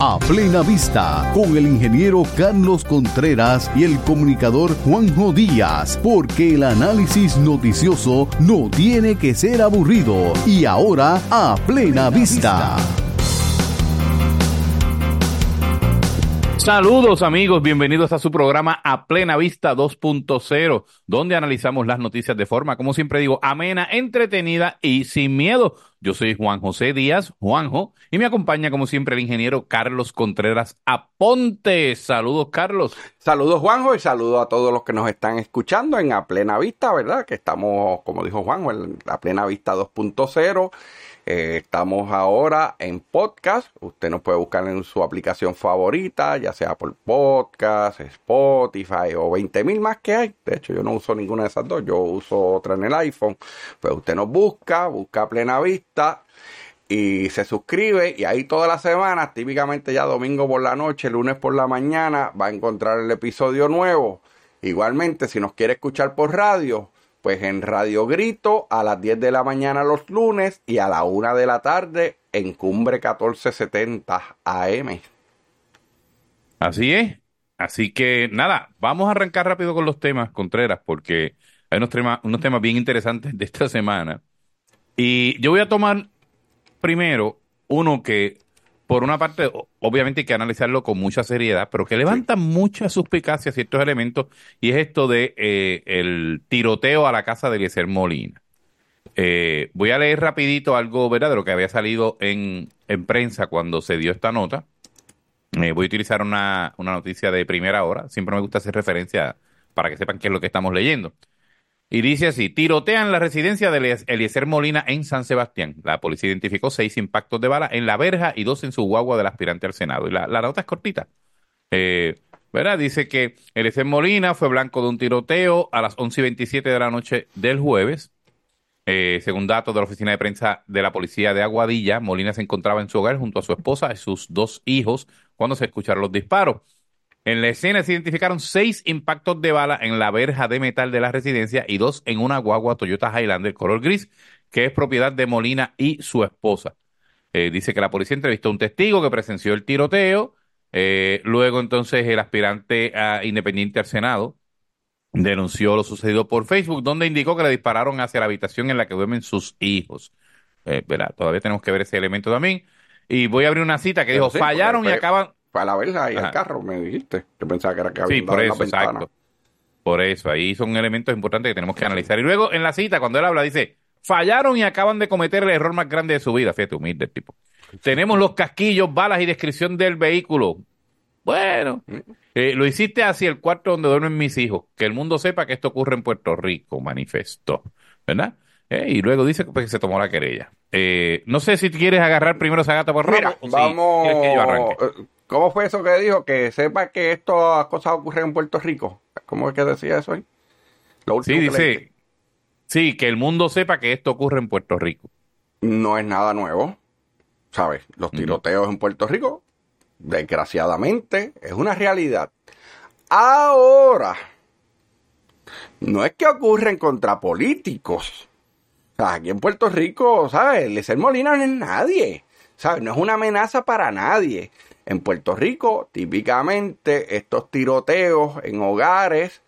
A plena vista, con el ingeniero Carlos Contreras y el comunicador Juanjo Díaz, porque el análisis noticioso no tiene que ser aburrido. Y ahora, a plena vista. Saludos amigos, bienvenidos a su programa A Plena Vista 2.0, donde analizamos las noticias de forma, como siempre digo, amena, entretenida y sin miedo. Yo soy Juan José Díaz, Juanjo, y me acompaña como siempre el ingeniero Carlos Contreras Aponte. Saludos Carlos. Saludos Juanjo y saludos a todos los que nos están escuchando en A Plena Vista, ¿verdad? Que estamos, como dijo Juanjo, en A Plena Vista 2.0. Eh, estamos ahora en podcast. Usted nos puede buscar en su aplicación favorita, ya sea por podcast, Spotify o 20.000 más que hay. De hecho, yo no uso ninguna de esas dos. Yo uso otra en el iPhone. Pues usted nos busca, busca Plena Vista y se suscribe y ahí todas las semanas, típicamente ya domingo por la noche, lunes por la mañana, va a encontrar el episodio nuevo. Igualmente, si nos quiere escuchar por radio, pues en Radio Grito a las 10 de la mañana los lunes y a la 1 de la tarde en Cumbre 1470 AM. Así es. Así que nada, vamos a arrancar rápido con los temas, Contreras, porque hay unos temas, unos temas bien interesantes de esta semana. Y yo voy a tomar primero uno que por una parte, obviamente hay que analizarlo con mucha seriedad, pero que levanta mucha suspicacia ciertos elementos, y es esto de eh, el tiroteo a la casa de Eliezer Molina. Eh, voy a leer rapidito algo, ¿verdad?, de lo que había salido en, en prensa cuando se dio esta nota. Eh, voy a utilizar una, una noticia de primera hora. Siempre me gusta hacer referencia para que sepan qué es lo que estamos leyendo. Y dice así, tirotean la residencia de Eliezer Molina en San Sebastián. La policía identificó seis impactos de bala en la verja y dos en su guagua del aspirante al Senado. Y la, nota es cortita. Eh, ¿Verdad? Dice que Eliezer Molina fue blanco de un tiroteo a las 11 y 27 de la noche del jueves. Eh, según datos de la oficina de prensa de la policía de Aguadilla, Molina se encontraba en su hogar junto a su esposa y sus dos hijos cuando se escucharon los disparos. En la escena se identificaron seis impactos de bala en la verja de metal de la residencia y dos en una guagua Toyota Highlander color gris, que es propiedad de Molina y su esposa. Eh, dice que la policía entrevistó a un testigo que presenció el tiroteo. Eh, luego entonces el aspirante a independiente al Senado denunció lo sucedido por Facebook, donde indicó que le dispararon hacia la habitación en la que duermen sus hijos. Eh, Todavía tenemos que ver ese elemento también. Y voy a abrir una cita que dijo, fallaron y acaban a la verja y al carro, me dijiste. Yo pensaba que era que había Sí, por eso, exacto. Por eso, ahí son elementos importantes que tenemos que analizar. Y luego en la cita, cuando él habla, dice, fallaron y acaban de cometer el error más grande de su vida. Fíjate, humilde el tipo. Tenemos los casquillos, balas y descripción del vehículo. Bueno, mm. eh, lo hiciste hacia el cuarto donde duermen mis hijos. Que el mundo sepa que esto ocurre en Puerto Rico, manifestó. ¿Verdad? Eh, y luego dice pues, que se tomó la querella. Eh, no sé si quieres agarrar primero esa gata por rojo. vamos. ¿Cómo fue eso que dijo? Que sepa que estas cosas ocurren en Puerto Rico. ¿Cómo es que decía eso ahí? sí, dice. Sí, que el mundo sepa que esto ocurre en Puerto Rico. No es nada nuevo. ¿Sabes? Los tiroteos en Puerto Rico, desgraciadamente, es una realidad. Ahora, no es que ocurren contra políticos. Aquí en Puerto Rico, ¿sabes? Lecer Molina no es nadie. ¿Sabes? No es una amenaza para nadie. En Puerto Rico, típicamente, estos tiroteos en hogares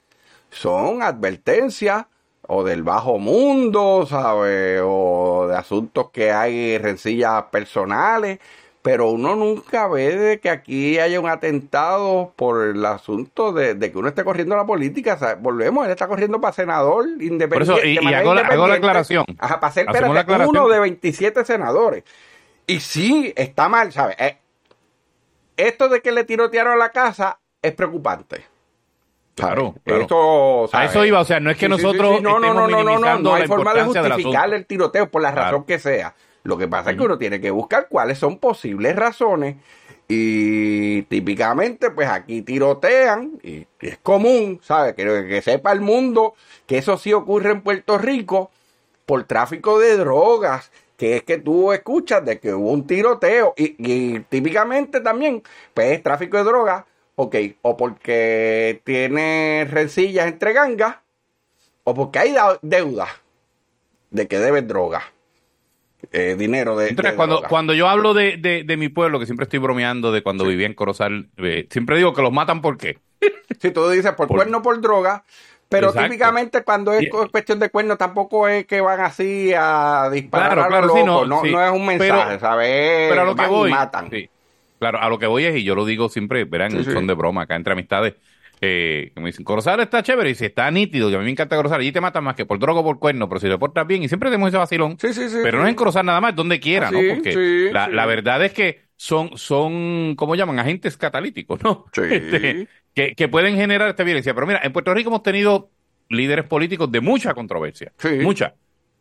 son advertencias o del bajo mundo, ¿sabes? O de asuntos que hay rencillas personales. Pero uno nunca ve de que aquí haya un atentado por el asunto de, que uno esté corriendo la política. Volvemos, él está corriendo para senador independiente. Por eso, y, hago, la, aclaración. Ajá, para ser uno de 27 senadores. Y sí, está mal, ¿sabes? Eh, esto de que le tirotearon la casa es preocupante. Claro, claro. a eso iba, o sea, no es que nosotros no, no, no, no, no, no, no hay forma de justificar el tiroteo por la razón que sea. Lo que pasa es que uno tiene que buscar cuáles son posibles razones y típicamente pues aquí tirotean y es común, ¿sabes? Que, que sepa el mundo que eso sí ocurre en Puerto Rico por tráfico de drogas que es que tú escuchas de que hubo un tiroteo y, típicamente también, pues es tráfico de drogas, ok, o porque tiene rencillas entre gangas, o porque hay deuda de que debes droga. Eh, dinero de, Entonces, de cuando, droga. cuando yo hablo de, de, de mi pueblo, que siempre estoy bromeando de cuando vivía en Corozal, eh, siempre digo que los matan ¿por qué? Si tú dices por, Por- cuerno por droga, pero Exacto. típicamente cuando es cuestión de cuerno tampoco es que van así a disparar Claro, a claro, sí, no, no, sí. no es un Pero- mensaje, ¿sabes? Pero a lo que Van voy. matan. Claro, a lo que voy es, y yo lo digo siempre, verán, son de broma acá entre amistades. Eh, que me dicen, Corozal está chévere y si está nítido, y a mí me encanta Corozal, allí te matan más que por droga o por cuerno, pero si te portas bien, y siempre tenemos ese vacilón. Sí, sí, sí. pero no es en Corozal nada más, donde quiera, Ah, ¿no? sí, Porque sí, la, la verdad es que son, son, ¿cómo llaman? Agentes catalíticos, ¿no? Sí. Este, que, que pueden generar esta violencia. Pero mira, en Puerto Rico hemos tenido líderes políticos de mucha controversia. Sí. Mucha.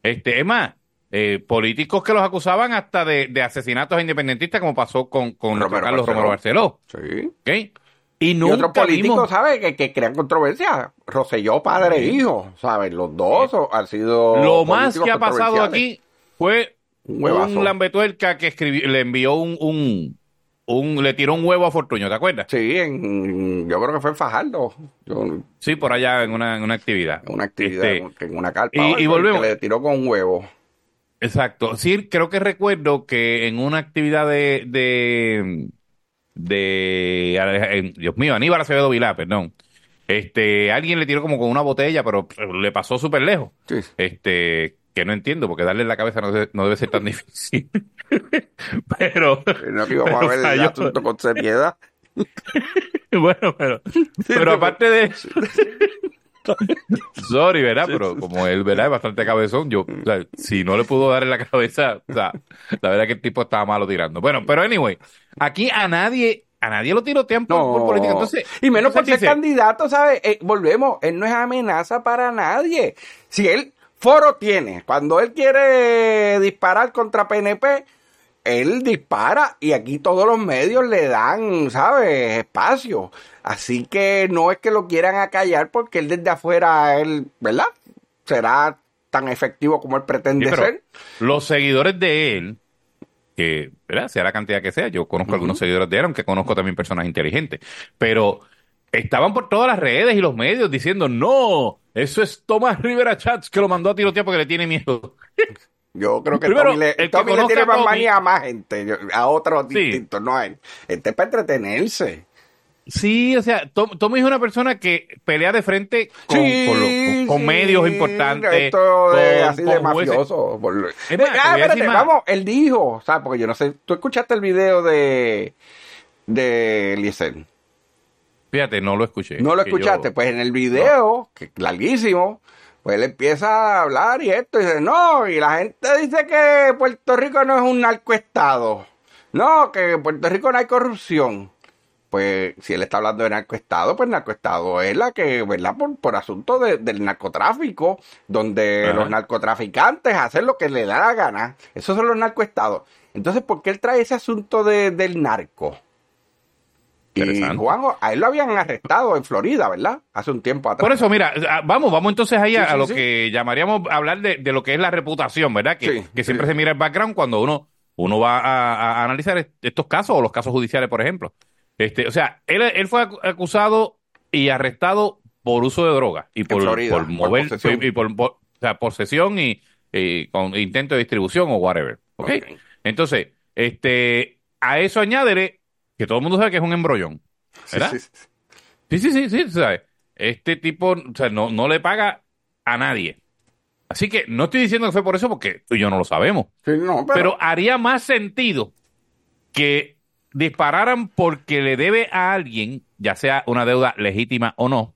Este, es más, eh, políticos que los acusaban hasta de, de asesinatos independentistas, como pasó con, con Romero Carlos Barceló. Romero Barceló. Sí. ¿ok? Y otros políticos, ¿sabes? Que, que crean controversia. Rosselló, padre e hijo, ¿sabes? Los dos han sido. Lo más que ha pasado aquí fue Un huevazo. un lambetuerca que escribió, le envió un, un, un- le tiró un huevo a Fortuño, ¿te acuerdas? Sí, en, yo creo que fue en Fajardo. Yo, en Sí, por allá en una, en una actividad. una actividad, Este, en una carpa. y- volvemos. Que le tiró con un huevo. Exacto. Sí, creo que recuerdo que en una actividad de, de, de, Dios mío, Aníbal Acevedo Vilá, perdón. Este, alguien le tiró como con una botella, pero le pasó súper lejos. Sí. Este, que no entiendo, porque darle en la cabeza no, debe- no debe ser tan difícil. pero, No que íbamos a pero ver el asunto con seriedad. bueno, pero, pero aparte de eso, sorry, ¿verdad? Pero como él, ¿verdad? Es bastante cabezón, yo, o sea, si no le pudo dar en la cabeza, o sea, la verdad que el tipo estaba malo tirando. Bueno, pero anyway, aquí a nadie, a nadie lo tirotean por, No. por política, entonces. y menos por entonces ser dice, candidato, ¿sabes? Eh, volvemos, él no es amenaza para nadie. Si él foro tiene, cuando él quiere disparar contra PNP, él dispara y aquí todos los medios le dan, ¿sabes? Espacio. Así que no es que lo quieran acallar porque él desde afuera, él, ¿verdad? Será tan efectivo como él pretende ser. los seguidores de él, que, ¿verdad? Sea la cantidad que sea, yo conozco algunos seguidores de él, aunque conozco también personas inteligentes, pero estaban por todas las redes y los medios diciendo, no, eso es Tomás Rivera Chats que lo mandó a tirotear porque le tiene miedo. Yo creo que Primero, Tommy, le, el que Tommy le tiene más manía a más gente, a otros Sí. distintos, no a él. Este es para entretenerse. Sí, o sea, Tom- Tommy es una persona que pelea de frente con, Sí, con, los- con sí, medios importantes. Esto así de mafioso. Por- Es más, te ah, espérate, vamos, él dijo, ¿sabes? Porque yo no sé, tú escuchaste el video de, de Eliezer. Fíjate, no lo escuché. No lo yo- escuchaste, pues en el video, que larguísimo, pues él empieza a hablar y esto, y dice, no, y la gente dice que Puerto Rico no es un narcoestado. No, que en Puerto Rico no hay corrupción. Pues si él está hablando de narcoestado, pues narcoestado es la que, ¿verdad? Por, por asunto de- del narcotráfico, donde Ajá. los narcotraficantes hacen lo que le da la gana. Esos son los narcoestados. Entonces, ¿por qué él trae ese asunto de- del narco? Y. Juanjo, a él lo habían arrestado en Florida, ¿verdad? Hace un tiempo atrás. Por eso, mira, ah, vamos, vamos entonces ahí a, Sí, a lo sí. que llamaríamos hablar de, de lo que es la reputación, ¿verdad? Que, que siempre se mira el background cuando uno, uno va a, analizar est- estos casos o los casos judiciales, por ejemplo. Este, o sea, él, él fue acu- acusado y arrestado por uso de droga y por, Florida, por por mover posesión. y, por, por- o sea, posesión y, y con intento de distribución o whatever. ¿ok? Ok. Entonces, este, a eso añádele que todo el mundo sabe que es un embrollón. ¿verdad? Sí, sí, sí. Sí, sí, ¿sabes? Este tipo, o sea, no, no le paga a nadie. Así que no estoy diciendo que fue por eso porque tú y yo no lo sabemos. Sí, no, Pero, pero, haría más sentido que dispararan porque le debe a alguien, ya sea una deuda legítima o no,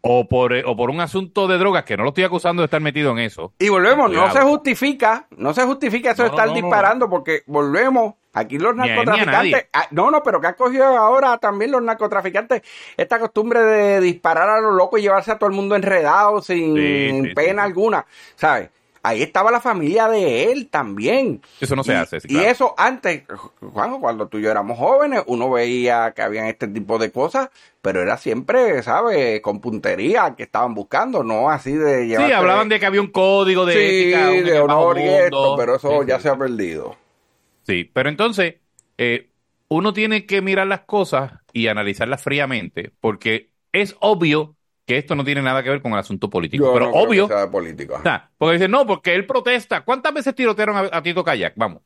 o por, o por un asunto de drogas, que no lo estoy acusando de estar metido en eso. Y volvemos, no se justifica, no se justifica eso de estar no. disparando, porque volvemos, aquí los a narcotraficantes, ah, no, no, pero que han cogido ahora también los narcotraficantes esta costumbre de disparar a lo loco y llevarse a todo el mundo enredado sin Sí, sí, pena sí. alguna, ¿sabes? Ahí estaba la familia de él también. Eso no se Y- hace, sí, Y eso antes, Juanjo, cuando tú y yo éramos jóvenes, uno veía que habían este tipo de cosas, pero era siempre, ¿sabes? Con puntería que estaban buscando, no así de Sí, llevarse- hablaban de que había un código de sí, ética. de honor y esto, pero eso Sí, ya sí, se ha perdido. Sí, pero entonces eh, uno tiene que mirar las cosas y analizarlas fríamente, porque es obvio que esto no tiene nada que ver con el asunto político. Yo pero no creo obvio, que sea de político. o sea, porque dicen, no, porque él protesta. ¿Cuántas veces tirotearon a, a Tito Kayak? Vamos,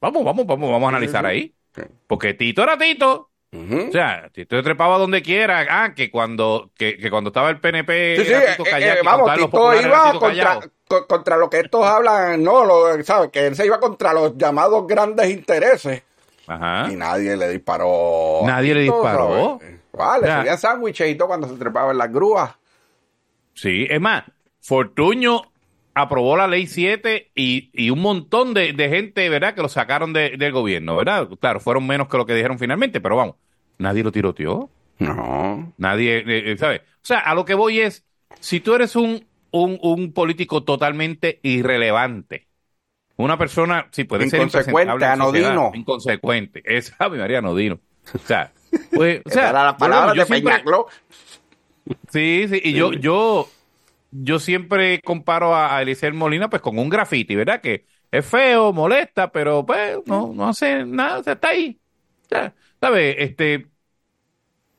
vamos, vamos, vamos, vamos a analizar ahí. Porque Tito era Tito. Ujú. O sea, Tito se trepaba donde quiera. Ah, que cuando, que, que cuando estaba el PNP. Sí, sí, Tito eh, Kayak eh, vamos, Tito iba Tito contra, co- contra lo que estos hablan, no, lo, ¿sabes? Que él se iba contra los llamados grandes intereses Ajá. y nadie le disparó. Nadie le Tito, disparó. ¿sabes? Vale, O sea, subían sándwiches y todo cuando se trepaba en las grúas. Sí, es más, Fortuño aprobó la ley 7 y, y un montón de, de gente, ¿verdad?, que lo sacaron de- del gobierno, ¿verdad? Claro, fueron menos que lo que dijeron finalmente, pero vamos, nadie lo tiroteó, No. nadie, eh, eh, ¿sabes? O sea, a lo que voy es, si tú eres un, un, un político totalmente irrelevante, una persona, sí, puede ser Inconsecuente, anodino. inconsecuente, es Javi María Anodino. O sea, pues, o Esa sea, la palabra yo de siempre-. Sí, sí, y yo, yo, yo siempre comparo a, a Eliseo Molina pues con un graffiti, ¿verdad? Que es feo, molesta, pero pues no, no hace nada, o sea, está ahí. O sea, ¿sabes? Este,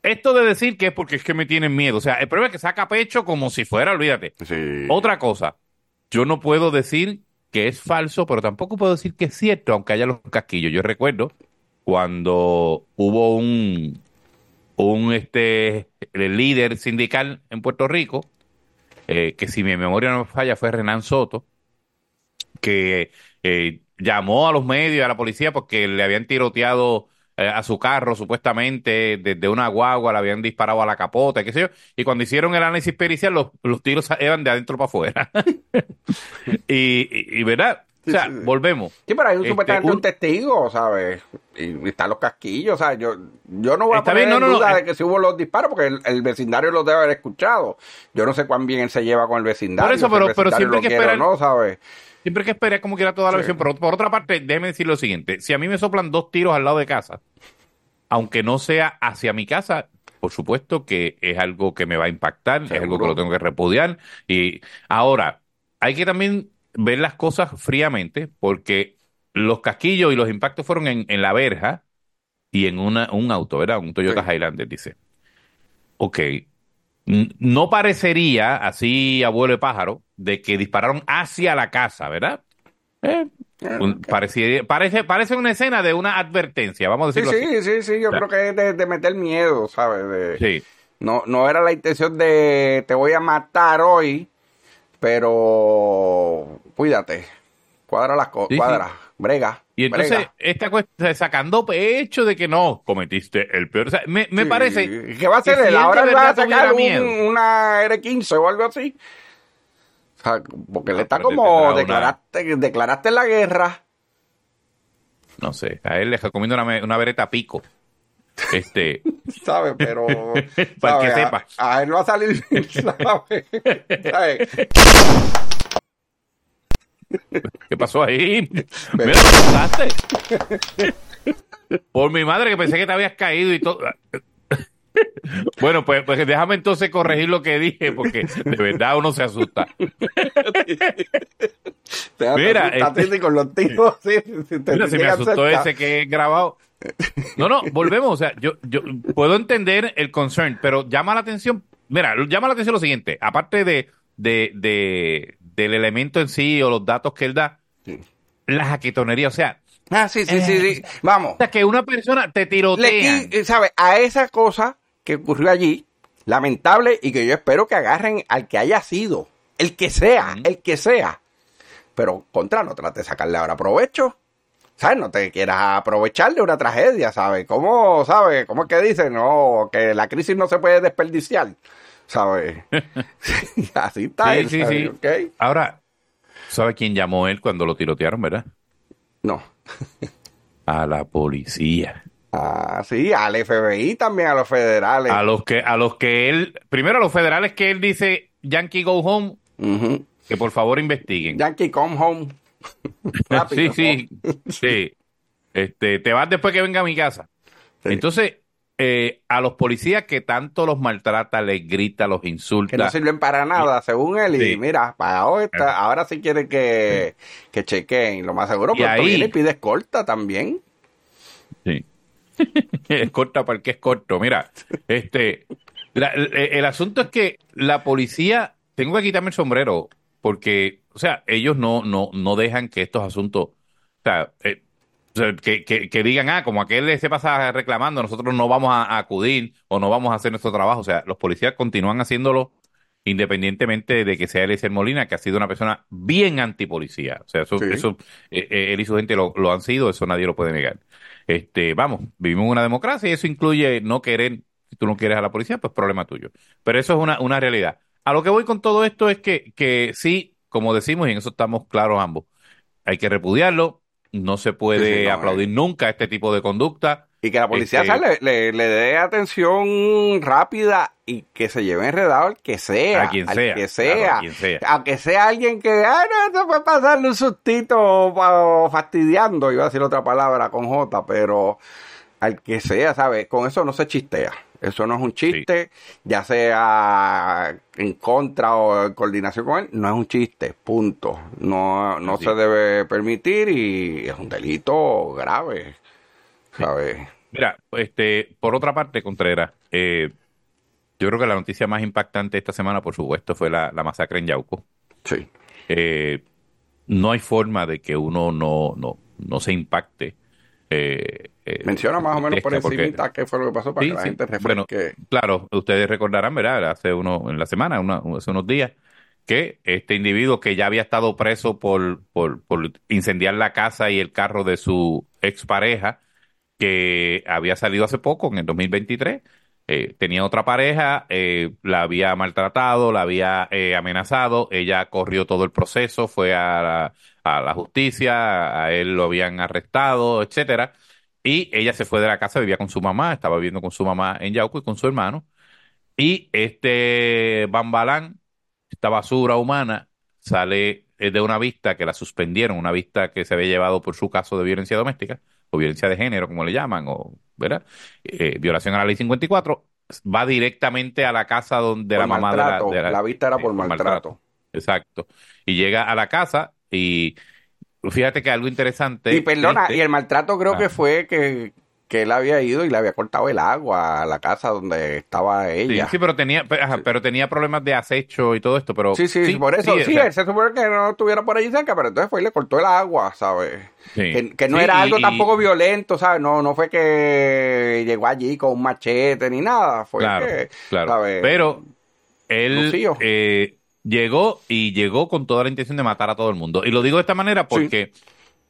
esto de decir que es porque es que me tienen miedo, o sea, el problema es que saca pecho como si fuera, olvídate. Sí. Otra cosa, yo no puedo decir que es falso, pero tampoco puedo decir que es cierto, aunque haya los casquillos. Yo recuerdo cuando hubo un, un este el líder sindical en Puerto Rico, eh, que si mi memoria no me falla fue Renan Soto, que eh, llamó a los medios a la policía porque le habían tiroteado eh, a su carro supuestamente desde una guagua, le habían disparado a la capota, qué sé yo, y cuando hicieron el análisis pericial los, los tiros eran de adentro para afuera. y, y, y, verdad, o sea, volvemos. Sí, pero hay un, Este, supuestamente un- un testigo, ¿sabes? Y, y están los casquillos, o sea, yo, yo no voy a poner bien, no, en no, no, duda eh. de que si hubo los disparos, porque el, el vecindario los debe haber escuchado. Yo no sé cuán bien él se lleva con el vecindario. Por eso, si pero- pero siempre hay que esperar- No, ¿sabes? Siempre hay que esperar como quiera toda la Sí. versión, pero por otra parte, déjeme decir lo siguiente, si a mí me soplan dos tiros al lado de casa, aunque no sea hacia mi casa, por supuesto que es algo que me va a impactar, es algo que lo tengo que repudiar. Y ahora, hay que también ver las cosas fríamente, porque los casquillos y los impactos fueron en, en la verja y en una, un auto, ¿verdad? Un Toyota Sí. Highlander, dice. Ok. No parecería, así abuelo de pájaro, de que dispararon hacia la casa, ¿verdad? Eh, un- pareciera- parece, parece una escena de una advertencia, vamos a Sí, decirlo así. sí, sí, sí, yo creo que es de, de meter miedo, ¿sabes? De- Sí. No, no era la intención de te voy a matar hoy, pero cuídate. Cuadra las cosas, Sí, sí. cuadra, brega. Y entonces, brega. esta cuestión, sacando pecho de que no, cometiste el peor. O sea, me, me Sí. parece. ¿Qué va a hacer él? Ahora él va a sacar un- una R15 o algo así. O sea, porque él Ah, está como una- declaraste, declaraste la guerra. No sé, a él le recomiendo una, una vereta pico. Este, ¿Sabes? Pero. Para que sepa. A, a él no va a salir. ¿Sabes? ¿qué pasó ahí? Mira, me asustaste. Por mi madre que pensé que te habías caído y todo. Bueno, pues, pues déjame entonces corregir lo que dije, porque de verdad uno se asusta. Te Mira, este- con los tiros. sí, sí, te Mira, si me asustó cerca. ese que he grabado. No, no, volvemos. O sea, yo, yo puedo entender el concern, pero llama la atención. Mira, llama la atención lo siguiente. Aparte de, de, de- del elemento en sí o los datos que él da, Sí. la jaquetonería. O sea, Ah, sí, sí, sí, sí. Vamos. o sea, que una persona te Le tirotea. qui- ¿sabe? A esa cosa que ocurrió allí, lamentable, y que yo espero que agarren al que haya sido, el que sea, el que sea. Pero contra, no trate de sacarle ahora provecho. ¿Sabes? No te quieras aprovechar de una tragedia, ¿sabes? ¿Cómo, sabes? ¿Cómo es que dicen? No, que la crisis no se puede desperdiciar, ¿sabes? Así está Sí, él, sí, sí. ¿Ok? Ahora, ¿sabe quién llamó él cuando lo tirotearon, verdad? No. A la policía. Ah, sí, al FBI también, a los federales. A los que, a los que él, primero a los federales que él dice Yankee go home, que por favor investiguen. Yankee, come home. Rápido, sí, sí, sí. Este, te vas después que venga a mi casa. Sí. Entonces, eh, a los policías que tanto los maltrata, les grita, los insulta. que no sirven para nada, según él. Y Sí. mira, para está- ahora sí quiere que, que chequeen. Lo más seguro, pronto ahí- y pide escolta también. Sí. es corta para el que es corto. Mira, este, el, el, asunto es que la policía, tengo que quitarme el sombrero, porque, o sea, ellos no, no, no dejan que estos asuntos, o sea, eh, que, que, que, digan, ah, como aquel se pasa reclamando, nosotros no vamos a, a, acudir o no vamos a hacer nuestro trabajo. O sea, los policías continúan haciéndolo independientemente de que sea Eliezer Molina, que ha sido una persona bien antipolicía. O sea, eso, sí. eso eh, eh, él y su gente lo, lo, han sido, eso nadie lo puede negar. Este, vamos, vivimos en una democracia y eso incluye no querer, si tú no quieres a la policía, pues problema tuyo. Pero eso es una, una realidad. A lo que voy con todo esto es que, que sí, como decimos, y en eso estamos claros ambos, hay que repudiarlo, no se puede sí, sí, no, aplaudir eh. nunca este tipo de conducta. Y que la policía este, le, le, le, dé atención rápida y que se lleve enredado al que sea. A quien sea. Que sea. Claro, a quien sea. Aunque sea alguien que, ah, no, se puede pasarle un sustito fastidiando, iba a decir otra palabra con J, pero al que sea, ¿sabes? Con eso no se chistea. Eso no es un chiste, sí. ya sea en contra o en coordinación con él, no es un chiste, punto. No, no sí. se debe permitir y es un delito grave, ¿sabes? Sí. Mira, este, por otra parte, Contreras, eh, yo creo que la noticia más impactante esta semana, por supuesto, fue la, la masacre en Yauco. Sí. Eh, no hay forma de que uno no, no, no se impacte eh, eh, Menciona más o menos por encima qué fue lo que pasó para sí, que la gente refresque. Bueno, claro, ustedes recordarán, ¿verdad? Hace uno, en la semana, una, hace unos días, que este individuo que ya había estado preso por, por, por incendiar la casa y el carro de su expareja, que había salido hace poco, en el 2023, eh, tenía otra pareja, eh, la había maltratado, la había eh, amenazado, ella corrió todo el proceso, fue a la, a la justicia, a él lo habían arrestado, etcétera, y ella se fue de la casa, vivía con su mamá, estaba viviendo con su mamá en Yauco y con su hermano, y este Bambalán, esta basura humana, sale de una vista que la suspendieron, una vista que se había llevado por su caso de violencia doméstica, o violencia de género, como le llaman, o ¿verdad? Eh, violación a la ley 54, va directamente a la casa donde por la mamá maltrato. de la, de la, la vista era por, por maltrato. maltrato. Exacto. Y llega a la casa y fíjate que algo interesante. Y perdona, y el maltrato creo ah. que fue que, que él había ido y le había cortado el agua a la casa donde estaba ella. Sí, sí pero tenía ajá, sí. pero tenía problemas de acecho y todo esto, pero Sí, sí, sí por eso sí, o sea, él se supone que no estuviera por allí cerca, pero entonces fue y le cortó el agua, ¿sabes? Que, que, no era algo y, tampoco violento, ¿sabes? No no fue que llegó allí con un machete ni nada, fue claro, que, claro. ¿sabes? Pero él eh, llegó y llegó con toda la intención de matar a todo el mundo. Y lo digo de esta manera porque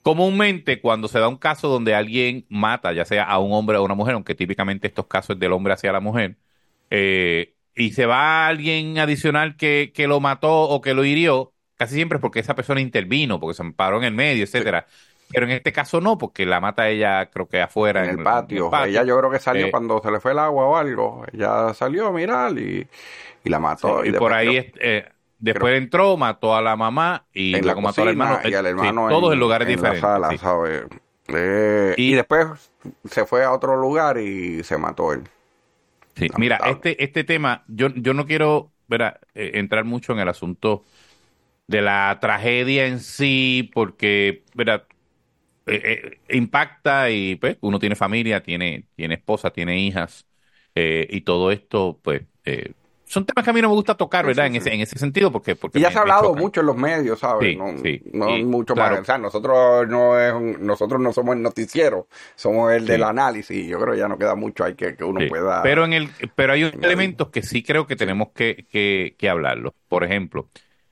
Comúnmente, cuando se da un caso donde alguien mata, ya sea a un hombre o a una mujer, aunque típicamente estos casos es del hombre hacia la mujer, eh, y se va alguien adicional que, que, lo mató o que lo hirió, casi siempre es porque esa persona intervino, porque se paró en el medio, etcétera. Sí. Pero en este caso no, porque la mata ella, creo que afuera. En, en, el, patio. en el, patio. Ella yo creo que salió eh, cuando se le fue el agua o algo. Ella salió a mirar y, y la mató. Sí, y, y por ahí. Eh, Después Creo. entró, mató a la mamá y en luego la mató al hermano. Y al hermano sí, en, todos en lugares en diferentes. La sala, sí. ¿sabes? Eh, y, y, después se fue a otro lugar y se mató él. Sí, mira, este, este tema, yo, yo no quiero ¿verdad? Eh, entrar mucho en el asunto de la tragedia en sí, porque. Eh, eh impacta y pues uno tiene familia, tiene, tiene esposa, tiene hijas, y todo esto, pues son temas que a mí no me gusta tocar, ¿verdad? Sí, sí, en, ese, en ese sentido, porque... porque y ya se ha hablado mucho en los medios, ¿sabes? Sí, no, no mucho claro. más. O sea, nosotros no, es un, nosotros no somos el noticiero, somos el del análisis. Yo creo que ya no queda mucho ahí que, que uno pueda... Pero, en el, pero hay elementos que sí creo que tenemos que, que, que hablarlo. Por ejemplo,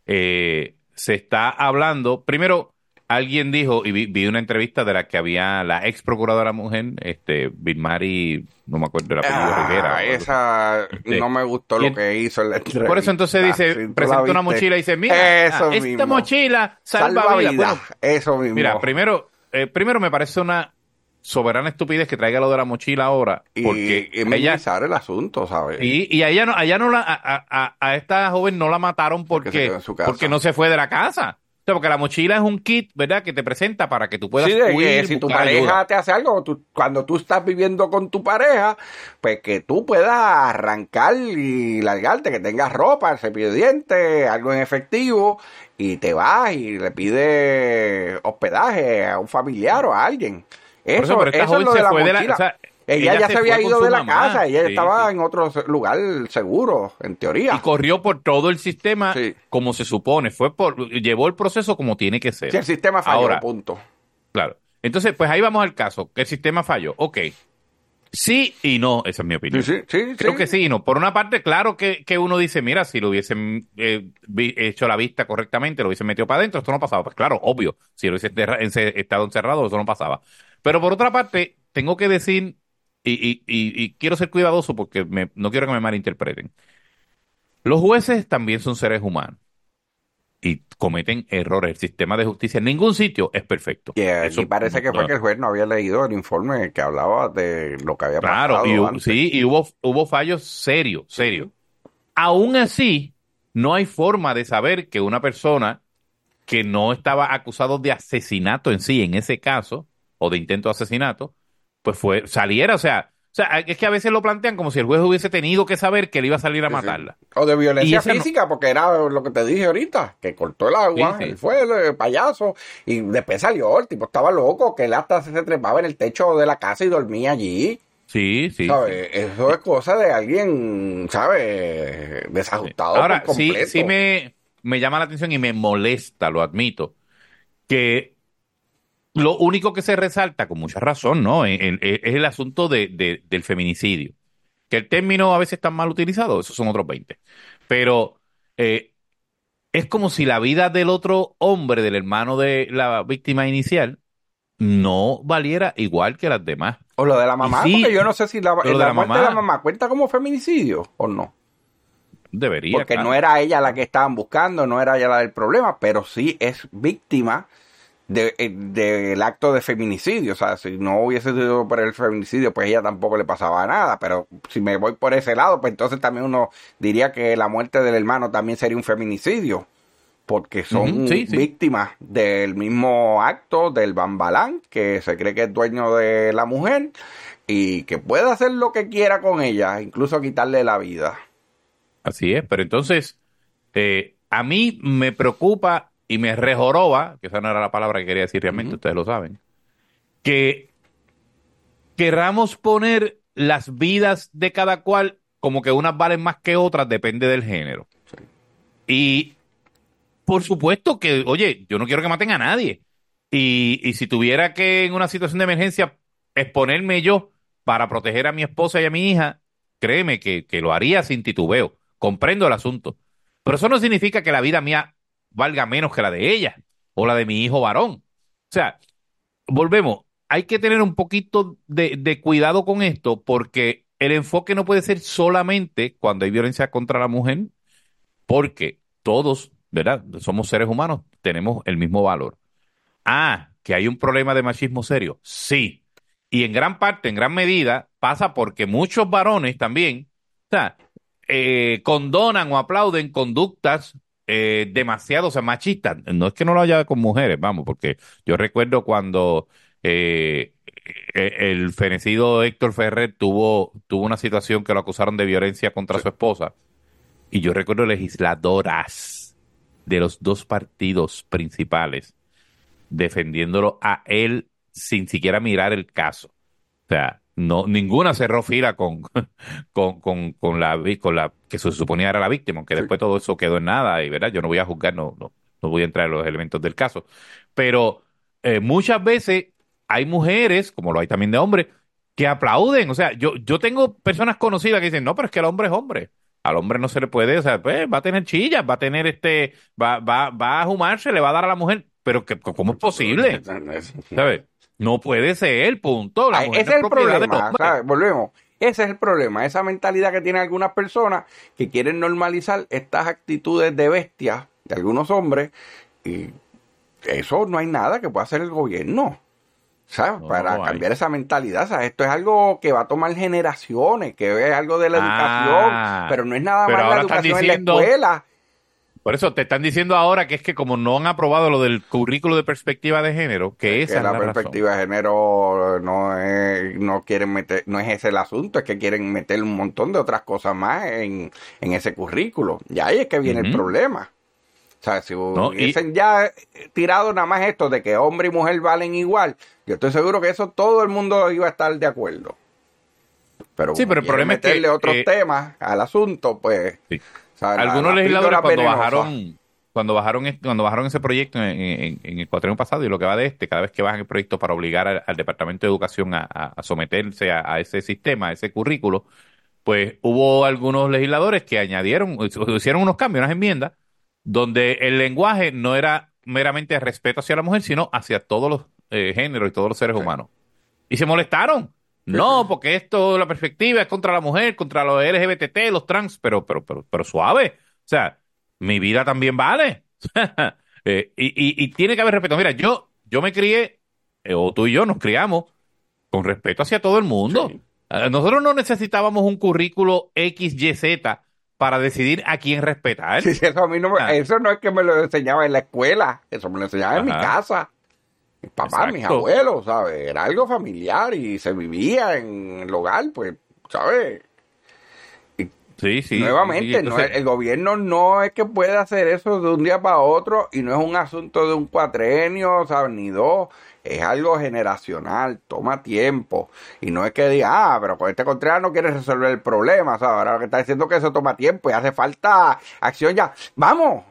eh, se está hablando... Primero, alguien dijo, y vi, vi, una entrevista de la que había la ex procuradora mujer, este, Vilmari, no me acuerdo de la película ah, Rivera. Esa sí. no me gustó lo que hizo en la entrevista. Por eso entonces dice, presenta una mochila y dice, mira, eso esta mismo. mochila salva, salva vida. Bueno, eso mismo. Mira, primero, eh, primero me parece una soberana estupidez que traiga lo de la mochila ahora. Porque y, y ella, el asunto, ¿sabes? Y, y allá no, allá no la, a, a, a, esta joven no la mataron porque, porque, porque no se fue de la casa porque la mochila es un kit, ¿verdad? Que te presenta para que tú puedas sí, huir, que si tu pareja ayuda. te hace algo, tú, cuando tú estás viviendo con tu pareja, pues que tú puedas arrancar y largarte, que tengas ropa, el cepillo de dientes, algo en efectivo, y te vas y le pides hospedaje a un familiar o a alguien. Eso, eso, pero esta eso joven es lo se de la fue mochila. de la, o sea, ella, ya se, había ido de la casa, ella estaba en otro lugar seguro, en teoría. Y corrió por todo el sistema como se supone, fue por, llevó el proceso como tiene que ser. Sí, el sistema falló, punto. Claro. Entonces, pues ahí vamos al caso, que el sistema falló. Ok, Sí y no, esa es mi opinión. Sí, sí, Creo que sí y no. Por una parte, claro que, uno dice, mira, si lo hubiesen eh, hecho la vista correctamente, lo hubiesen metido para adentro, esto no pasaba. Pues claro, obvio, si lo hubiese estado encerrado, eso no pasaba. Pero por otra parte, tengo que decir, y, y, quiero ser cuidadoso porque no quiero que me malinterpreten, los jueces también son seres humanos y cometen errores. El sistema de justicia en ningún sitio es perfecto. y parece que fue que el juez no había leído el informe que hablaba de lo que había pasado. Claro, sí, y hubo, hubo fallos serios, serios. Aún así, no hay forma de saber que una persona que no estaba acusado de asesinato en sí, en ese caso, o de intento de asesinato, pues fue, saliera, o sea, o sea, es que a veces lo plantean como si el juez hubiese tenido que saber que él iba a salir a matarla. O de violencia física, porque era lo que te dije ahorita, que cortó el agua, él fue el payaso, y después salió, el tipo estaba loco, que él hasta se trepaba en el techo de la casa y dormía allí. Sí, sí. ¿sabes? Eso es cosa de alguien, ¿sabes? Desajustado. Ahora, sí, sí me, me llama la atención y me molesta, lo admito, que lo único que se resalta, con mucha razón, ¿no? Es el asunto de, del feminicidio. Que el término a veces está mal utilizado, esos son otros 20. Pero eh, es como si la vida del otro hombre, del hermano de la víctima inicial, no valiera igual que las demás. O lo de la mamá, porque yo no sé si la, de la muerte de la mamá cuenta como feminicidio o no. Debería. Porque no era ella la que estaban buscando, no era ella la del problema, pero sí es víctima eh, del acto de feminicidio. O sea, si no hubiese sido por el feminicidio, pues ella tampoco le pasaba nada. Pero si me voy por ese lado, pues entonces también uno diría que la muerte del hermano también sería un feminicidio. Porque son víctimas del mismo acto del bambalán, que se cree que es dueño de la mujer y que puede hacer lo que quiera con ella, incluso quitarle la vida. Así es, pero entonces, eh, a mí me preocupa y me rejoroba, que esa no era la palabra que quería decir realmente, ustedes lo saben, que querramos poner las vidas de cada cual como que unas valen más que otras, depende del género. Y por supuesto que, oye, yo no quiero que maten a nadie. Y, y si tuviera que en una situación de emergencia exponerme yo para proteger a mi esposa y a mi hija, créeme que, que lo haría sin titubeo. Comprendo el asunto. Pero eso no significa que la vida mía valga menos que la de ella o la de mi hijo varón. O sea, volvemos, hay que tener un poquito de, cuidado con esto porque el enfoque no puede ser solamente cuando hay violencia contra la mujer, porque todos, ¿verdad? Somos seres humanos, tenemos el mismo valor. Ah, que hay un problema de machismo serio. Sí. Y en gran parte, en gran medida, pasa porque muchos varones también, o sea, eh, condonan o aplauden conductas eh, demasiado, o sea, machista. No es que no lo haya con mujeres, vamos, porque yo recuerdo cuando eh, eh, el fenecido Héctor Ferrer tuvo, tuvo una situación que lo acusaron de violencia contra su esposa. Y yo recuerdo legisladoras de los dos partidos principales defendiéndolo a él sin siquiera mirar el caso. O sea, no ninguna cerró fila con, con, con, con, la con la que se suponía era la víctima, aunque después todo eso quedó en nada y verdad, yo no voy a juzgar, no, no, no voy a entrar en los elementos del caso. Pero eh, muchas veces hay mujeres, como lo hay también de hombres, que aplauden. O sea, yo, yo tengo personas conocidas que dicen, no, pero es que el hombre es hombre. Al hombre no se le puede, o sea, pues va a tener chillas, va a tener este, va, va, va a humarse, le va a dar a la mujer. Pero que, ¿cómo es posible? ¿Sabes? No puede ser, punto. La ese es el problema, volvemos. Ese es el problema, esa mentalidad que tienen algunas personas que quieren normalizar estas actitudes de bestia de algunos hombres y eso no hay nada que pueda hacer el gobierno. ¿sabes? Para cambiar esa mentalidad, ¿sabes? Esto es algo que va a tomar generaciones, que es algo de la educación, ah. pero no es nada más la educación en la escuela. Por eso te están diciendo ahora que es que como no han aprobado lo del currículo de perspectiva de género, que esa es la, perspectiva de género no es, no quieren meter, no es ese el asunto, es que quieren meter un montón de otras cosas más en, ese currículo. Y ahí es que viene el problema. O sea, si hubiesen ya tirado nada más esto de que hombre y mujer valen igual, yo estoy seguro que eso todo el mundo iba a estar de acuerdo. Pero, Sí, pero el problema es que, meterle otros eh, temas al asunto, pues. Sí. Algunos la legisladores cuando venenosa. bajaron, cuando bajaron cuando bajaron ese proyecto en, en- en el cuatrienio pasado y lo que va de este, cada vez que bajan el proyecto para obligar al, al Departamento de Educación a, someterse a, a ese sistema, a ese currículo, pues hubo algunos legisladores que añadieron, hicieron unos cambios, unas enmiendas, donde el lenguaje no era meramente respeto hacia la mujer, sino hacia todos los eh, géneros y todos los seres humanos. Y se molestaron. No, porque esto, la perspectiva es contra la mujer, contra los LGBT, los trans, pero, pero, pero, pero suave. O sea, mi vida también vale. Eh, y, y- y tiene que haber respeto. Mira, yo, yo me crié, eh, o tú y yo nos criamos con respeto hacia todo el mundo. Sí. Eh, Nosotros no necesitábamos un currículo XYZ para decidir a quién respetar. Sí, eso, a mí no me- Ah. eso no es que me lo enseñaba en la escuela, eso me lo enseñaba en mi casa. Mis papás, mis abuelos, ¿sabes? Era algo familiar y se vivía en el hogar, pues, ¿sabes? Sí, sí. Nuevamente, no entonces- es- el gobierno no es que pueda hacer eso de un día para otro y no es un asunto de un cuatrenio, ¿sabes? Ni dos. Es algo generacional, toma tiempo. Y no es que diga, ah, pero con este Contreras no quiere resolver el problema, ¿sabes? Ahora lo que está diciendo es que eso toma tiempo y hace falta acción ya. ¡Vamos!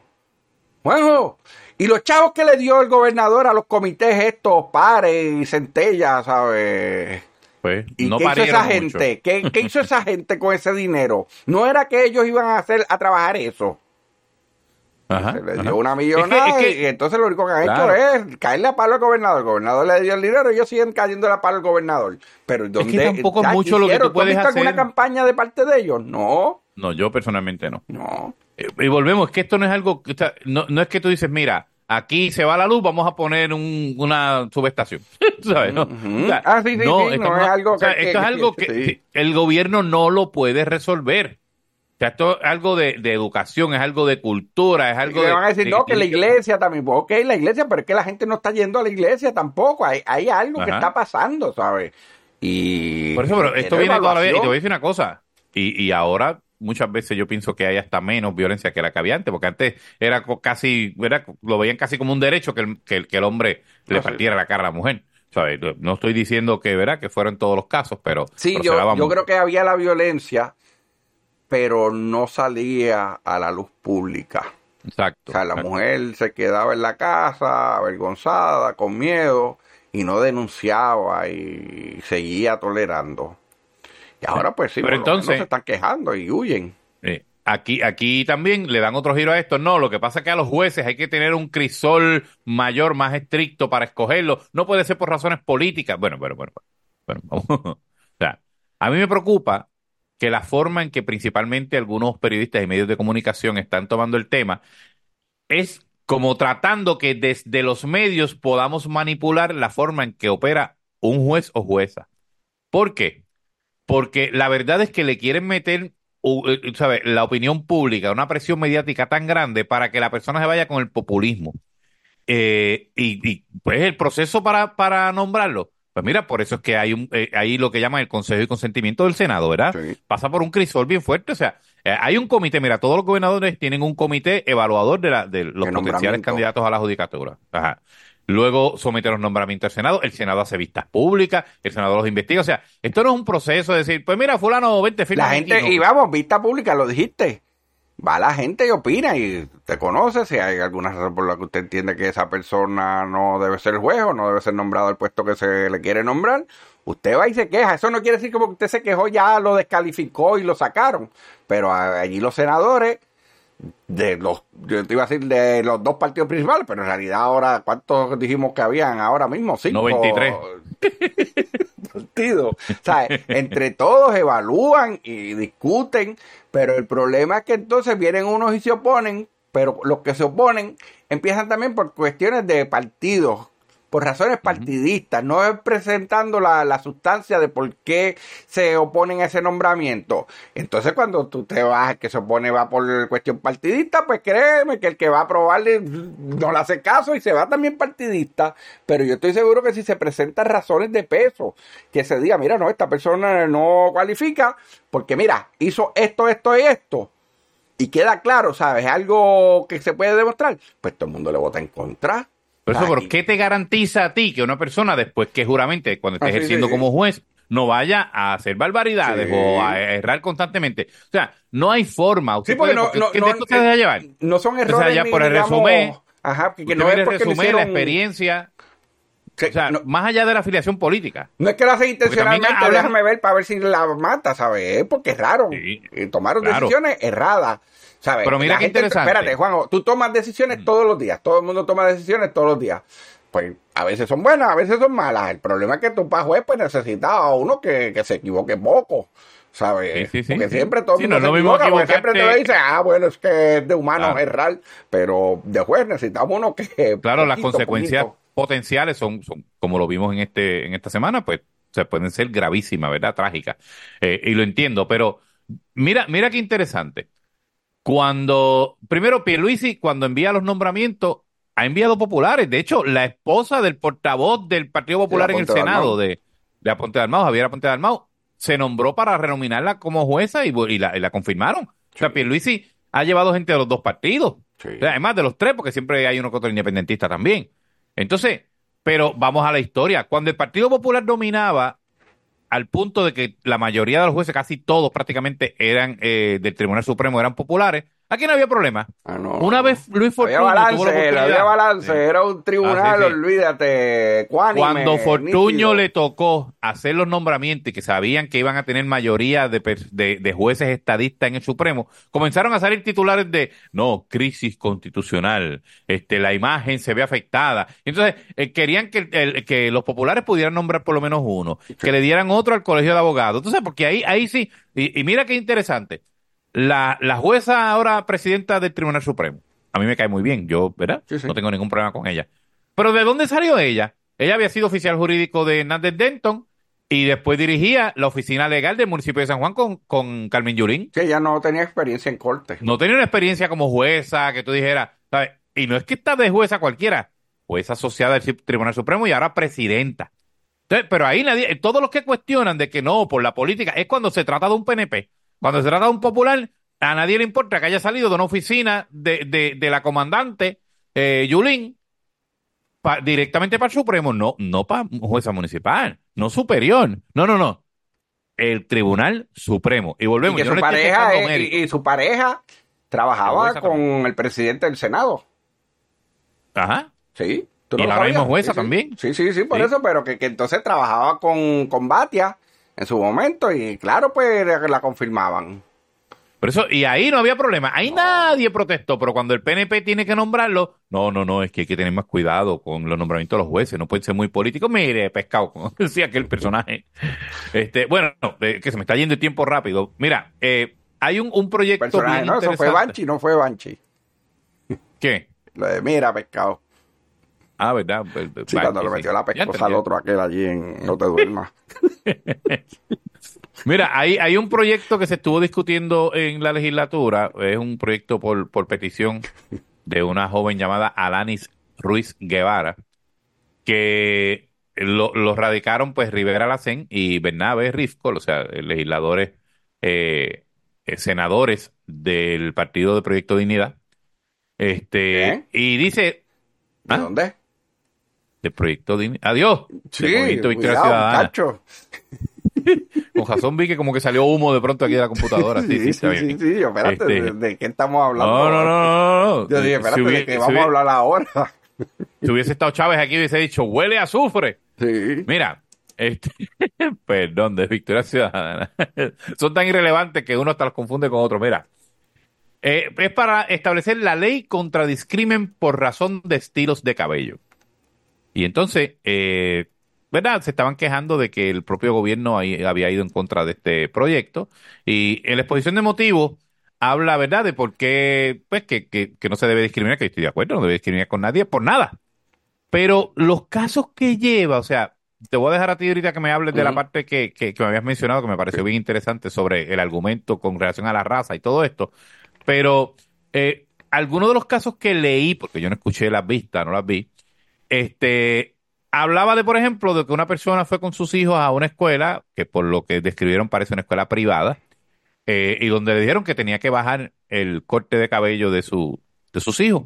Bueno, y los chavos que le dio el gobernador a los comités estos, pares y centellas, ¿sabes? pues, ¿Y no qué hizo esa mucho. gente? ¿Qué, qué hizo esa gente con ese dinero? No era que ellos iban a hacer a trabajar eso. Ajá, Se le ajá. dio una Es que- millonada es que- y entonces lo único que han Claro. hecho es caerle a palo al gobernador. El gobernador le dio el dinero y ellos siguen cayendo a palo al gobernador. Pero ¿dónde, tampoco es mucho lo que tú puedes has visto alguna campaña de parte de ellos? No, No, yo personalmente no. no. Eh, Y volvemos, es que esto no es algo, o no, no es que tú dices, mira, aquí se va la luz, vamos a poner un- una subestación. ¿Sabes? No, Ujú. O sea, Ah, sí, sí, sí, no estamos- es algo o sea, que- esto que- es algo que- sí. el gobierno no lo puede resolver. O sea, esto es algo de, de educación, es algo de cultura, es Y algo le de... van a decir, de- no, que la iglesia también. Pues, ok, la iglesia, pero es que la gente no está yendo a la iglesia tampoco. Hay, hay algo que está pasando, ¿sabes? Y. Por eso, pero esto viene toda la vida. Y te voy a evaluación. decir una cosa. Y, y ahora muchas veces yo pienso que hay hasta menos violencia que la que había antes, porque antes era casi, era, lo veían casi como un derecho que el, que el, que el hombre le partiera la cara a la mujer. ¿Sabes? No estoy diciendo que, ¿verdad? que fueron todos los casos, pero, Sí, pero yo, yo creo que había la violencia, pero no salía a la luz pública. Exacto. O sea, la exacto. mujer se quedaba en la casa, avergonzada, con miedo, y no denunciaba y seguía tolerando. Y ahora, pues sí, Pero entonces- se están quejando y huyen. Eh, aquí, aquí también le dan otro giro a esto. No, lo que pasa es que a los jueces hay que tener un crisol mayor, más estricto para escogerlo. No puede ser por razones políticas. Bueno, bueno, bueno. bueno, vamos. o sea, a mí me preocupa que la forma en que principalmente algunos periodistas y medios de comunicación están tomando el tema es como tratando que desde los medios podamos manipular la forma en que opera un juez o jueza. ¿Por qué? Porque la verdad es que le quieren meter eh, ¿sabe? la opinión pública, una presión mediática tan grande para que la persona se vaya con el populismo. Eh, y, y, pues el proceso para, para nombrarlo. Pues mira, por eso es que hay un, eh, hay lo que llaman el Consejo y Consentimiento del Senado, ¿verdad? Sí. Pasa por un crisol bien fuerte. O sea, eh, hay un comité, mira, todos los gobernadores tienen un comité evaluador de, la, de los potenciales candidatos a la judicatura. Ajá. Luego somete los nombramientos al Senado, el Senado hace vistas públicas, el Senado los investiga. O sea, esto no es un proceso de decir, pues mira, fulano, vente, firma La gente, no. y vamos, vista pública, lo dijiste. Va la gente y opina y te conoce si hay alguna razón por la que usted entiende que esa persona no debe ser juez o no debe ser nombrado al puesto que se le quiere nombrar. Usted va y se queja. Eso no quiere decir que porque usted se quejó ya lo descalificó y lo sacaron. Pero allí los senadores de los, yo te iba a decir de los dos partidos principales, pero en realidad ahora, ¿cuántos dijimos que habían ahora mismo? Cinco. 93. partidos. O sea, entre todos evalúan y discuten, pero el problema es que entonces vienen unos y se oponen, pero los que se oponen empiezan también por cuestiones de partidos, por razones partidistas, no es presentando la, la sustancia de por qué se oponen a ese nombramiento. Entonces cuando tú te vas, que se opone va por cuestión partidista, pues créeme que el que va a aprobarle no le hace caso y se va también partidista. Pero yo estoy seguro que si se presentan razones de peso, que se diga, mira, no, esta persona no cualifica, porque mira, hizo esto, esto y esto. Y queda claro, ¿sabes? Algo que se puede demostrar. Pues todo el mundo le vota en contra. Por eso, ¿pero y- qué te garantiza a ti que una persona después que juramente, cuando sí, ejerciendo como juez, no vaya a hacer barbaridades Sí. o a errar constantemente. O sea, no hay forma. Usted Sí, porque puede- no, no, ¿qué no, se deja llevar? no son O sea, errores. ya ni, por el digamos, resumen, Ajá, que, no es porque resumen, la hicieron- experiencia, Sí, o sea, no, más allá de la afiliación política. no es que lo Porque también intencionalmente, hablan- déjame ver para ver si la mata, ¿sabes? Es porque erraron. Sí, Y tomaron claro. decisiones erradas. ¿Sabes? Pero mira La qué gente- interesante. Espérate, Juan, tú tomas decisiones todos los días. Todo el mundo toma decisiones todos los días. Pues a veces son buenas, a veces son malas. El problema es que para juez pues necesitas a uno que, que se equivoque poco. ¿Sabes? Sí, sí, sí. Porque siempre todo el Sí, mundo no se mismo equivoca, porque siempre te dice, ah, bueno, es que es de humano Claro. errar, pero de juez necesitamos uno que... Claro, las poquito, consecuencias poquito. potenciales son, son, como lo vimos en este, en esta semana, pues se pueden ser gravísimas, ¿verdad? Trágicas. Eh, y lo entiendo, pero mira, mira qué interesante. Cuando, primero, Pierluisi, cuando envía los nombramientos, ha enviado populares. De hecho, la esposa del portavoz del Partido Popular en el Senado, de, de Aponte de Dalmau, Javier Aponte de Dalmau, se nombró para renominarla como jueza y, y la, y la confirmaron. O sea. Pierluisi ha llevado gente de los dos partidos. Sí. O sea, Además de los tres, porque siempre hay uno que otro independentista también. Entonces, pero vamos a la historia. Cuando el Partido Popular dominaba al punto de que la mayoría de los jueces, casi todos prácticamente eran eh, del Tribunal Supremo, eran populares, aquí no había problema. Ah, no. Una vez Luis Había Fortuño tuvo la balance, oportunidad- había balance, Sí. era un tribunal, Ah, sí, sí. olvídate, Cuando Fortuño nítido. le tocó hacer los nombramientos y que sabían que iban a tener mayoría de, per- de- de jueces estadistas en el Supremo, comenzaron a salir titulares de no, crisis constitucional, este, la imagen se ve afectada. Entonces, eh, querían que, el- que los populares pudieran nombrar por lo menos uno, que le dieran otro al colegio de abogados. Entonces, porque ahí, ahí sí, y, y mira qué interesante. La, la jueza ahora presidenta del Tribunal Supremo, a mí me cae muy bien, yo, ¿verdad? Sí, sí. No tengo ningún problema con ella. Pero ¿de dónde salió ella? Ella había sido oficial jurídico de Hernández Denton y después dirigía la oficina legal del municipio de San Juan con, con Carmen Yurín. Sí, ella no tenía experiencia en corte. No tenía una experiencia como jueza que tú dijeras, ¿sabes? Y no es que está de jueza cualquiera, jueza asociada al Tribunal Supremo y ahora presidenta. Entonces, pero ahí nadie, todos los que cuestionan de que no, por la política, es cuando se trata de un PNP. Cuando se trata de un popular, a nadie le importa que haya salido de una oficina de, de, de la comandante eh, Yulín pa- directamente para el Supremo, no, no para jueza municipal, no superior, no, no, no. El Tribunal Supremo. Y Y volvemos. que yo no su estoy pareja, eh, y, y su pareja La trabajaba con también. el presidente del Senado. Ajá. Sí. ¿Tú Y sabías? mismo jueza sí. también. Sí, sí, sí, por Sí. eso, pero que, que entonces trabajaba con, con Batia en su momento y claro, pues la confirmaban. Por eso, y ahí no había problema. Ahí nadie protestó, pero cuando el PNP tiene que nombrarlo, no, no, no, es que hay que tener más cuidado con los nombramientos de los jueces, no pueden ser muy políticos. Mire, pescado, como decía aquel personaje. Este, bueno, no, eh, que se me está yendo el tiempo rápido. Mira, eh, hay un, un proyecto Personaje, bien no, eso fue. Banchi, no fue Banchi. ¿Qué? Lo de mira, pescado. Ah, ¿verdad? Pues, Sí, Banchi, cuando le sí. metió la pescosa al otro aquel allí en No te duermas. Mira, hay, hay un proyecto que se estuvo discutiendo en la legislatura, es un proyecto por, por petición de una joven llamada Alanis Ruiz Guevara, que lo, lo radicaron pues Rivera Lacén y Bernabe Rifco, o sea, legisladores, eh, eh, senadores del Partido de Proyecto Dignidad. Este, ¿Eh? y dice, ¿De ¿Ah? dónde? De Proyecto Dignidad, adiós, Movimiento Victoria cuidado, Ciudadana. Con razón vi que como que salió humo de pronto aquí de la computadora. Sí, sí, Sí, está sí, bien. sí, sí, yo, espérate, Este- ¿de, de qué estamos hablando? No, no, no, no, no. Yo dije, Si espérate, hubiese- ¿de qué si vamos a hablar ahora? Si hubiese estado Chávez aquí hubiese dicho, huele a azufre. Sí. Mira, este, perdón, de Victoria Ciudadana. Son tan irrelevantes que uno hasta los confunde con otro. Mira, eh, es para establecer la ley contra discrimen por razón de estilos de cabello. Y entonces, eh, ¿verdad? Se estaban quejando de que el propio gobierno ahí había ido en contra de este proyecto. Y en la exposición de motivos habla, ¿verdad?, de por qué, pues, que, que, que no se debe discriminar, que yo estoy de acuerdo, no debe discriminar con nadie por nada. Pero los casos que lleva, o sea, te voy a dejar a ti ahorita que me hables de la parte que, que, que me habías mencionado, que me pareció bien interesante sobre el argumento con relación a la raza y todo esto. Pero eh, algunos de los casos que leí, porque yo no escuché las vistas, no las vi, este, hablaba de, por ejemplo, de que una persona fue con sus hijos a una escuela, que por lo que describieron parece una escuela privada, eh, y donde le dijeron que tenía que bajar el corte de cabello de, su, de sus hijos.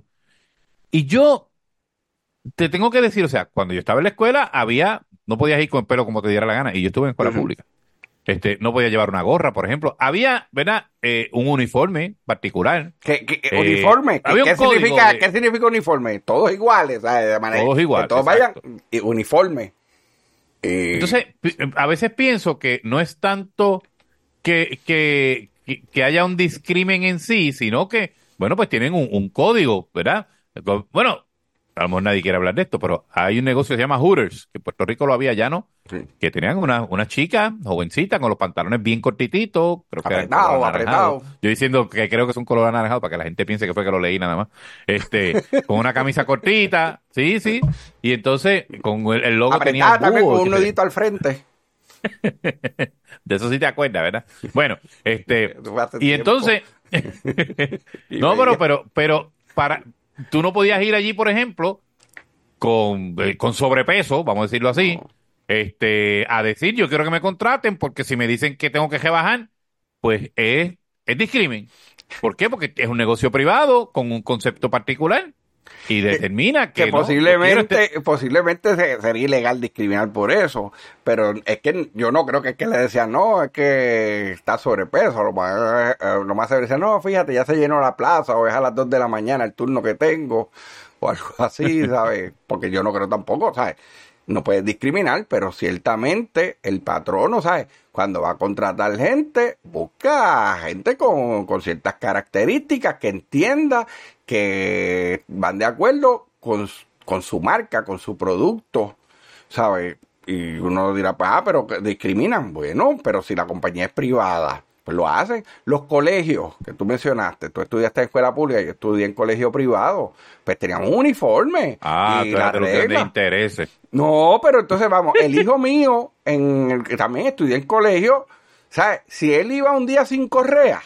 Y yo te tengo que decir, o sea, cuando yo estaba en la escuela, había, no podías ir con el pelo como te diera la gana, y yo estuve en escuela pública. Este, no podía llevar una gorra, por ejemplo. Había, ¿verdad? Eh, un uniforme particular. ¿Qué, qué- Eh, uniforme? ¿Qué, significa, de- ¿Qué significa uniforme? Todos iguales, ¿sabes? De manera, Todos iguales, todos vayan exacto. uniforme. Eh, Entonces, a veces pienso que no es tanto que, que, que- que haya un discrimen en sí, sino que, bueno, pues tienen un, un código, ¿verdad? Bueno, a lo mejor nadie quiere hablar de esto, pero hay un negocio que se llama Hooters, que en Puerto Rico lo había ya, ¿no? Sí. Que tenían una, una chica, jovencita, con los pantalones bien cortititos, creo que Apretado, apretado. Yo diciendo que creo que es un color anaranjado para que la gente piense que fue que lo leí nada más. Este, con una camisa cortita, sí, sí, y entonces con el, el logo tenía apretada también búho, con un nudito al frente. de eso sí te acuerdas, ¿verdad? Bueno, este, y entonces, no, pero, pero, pero, para, tú no podías ir allí, por ejemplo, con, eh, con sobrepeso, vamos a decirlo así, No. Este, a decir, yo quiero que me contraten, porque si me dicen que tengo que rebajar, pues es, es discrimen. ¿Por qué? Porque es un negocio privado con un concepto particular y determina que, que no, posiblemente este- posiblemente se- sería ilegal discriminar por eso pero es que yo no creo que es que le decían no es que está sobrepeso lo más, eh, lo más seguro decían no fíjate ya se llenó la plaza o es a las 2 de la mañana el turno que tengo o algo así sabes porque yo no creo tampoco sabes no puedes discriminar, pero ciertamente el patrono, ¿sabes? Cuando va a contratar gente, busca gente con, con ciertas características que entienda que van de acuerdo con, con su marca, con su producto, ¿sabes? Y uno dirá, pues, ah, pero discriminan. Bueno, pero si la compañía es privada, pues lo hacen. Los colegios que tú mencionaste, tú estudiaste en escuela pública y yo estudié en colegio privado, pues teníamos un uniforme. Ah, y eres de intereses. No, pero entonces vamos, el hijo mío, en el que también estudié en colegio, ¿sabes? Si él iba un día sin correa,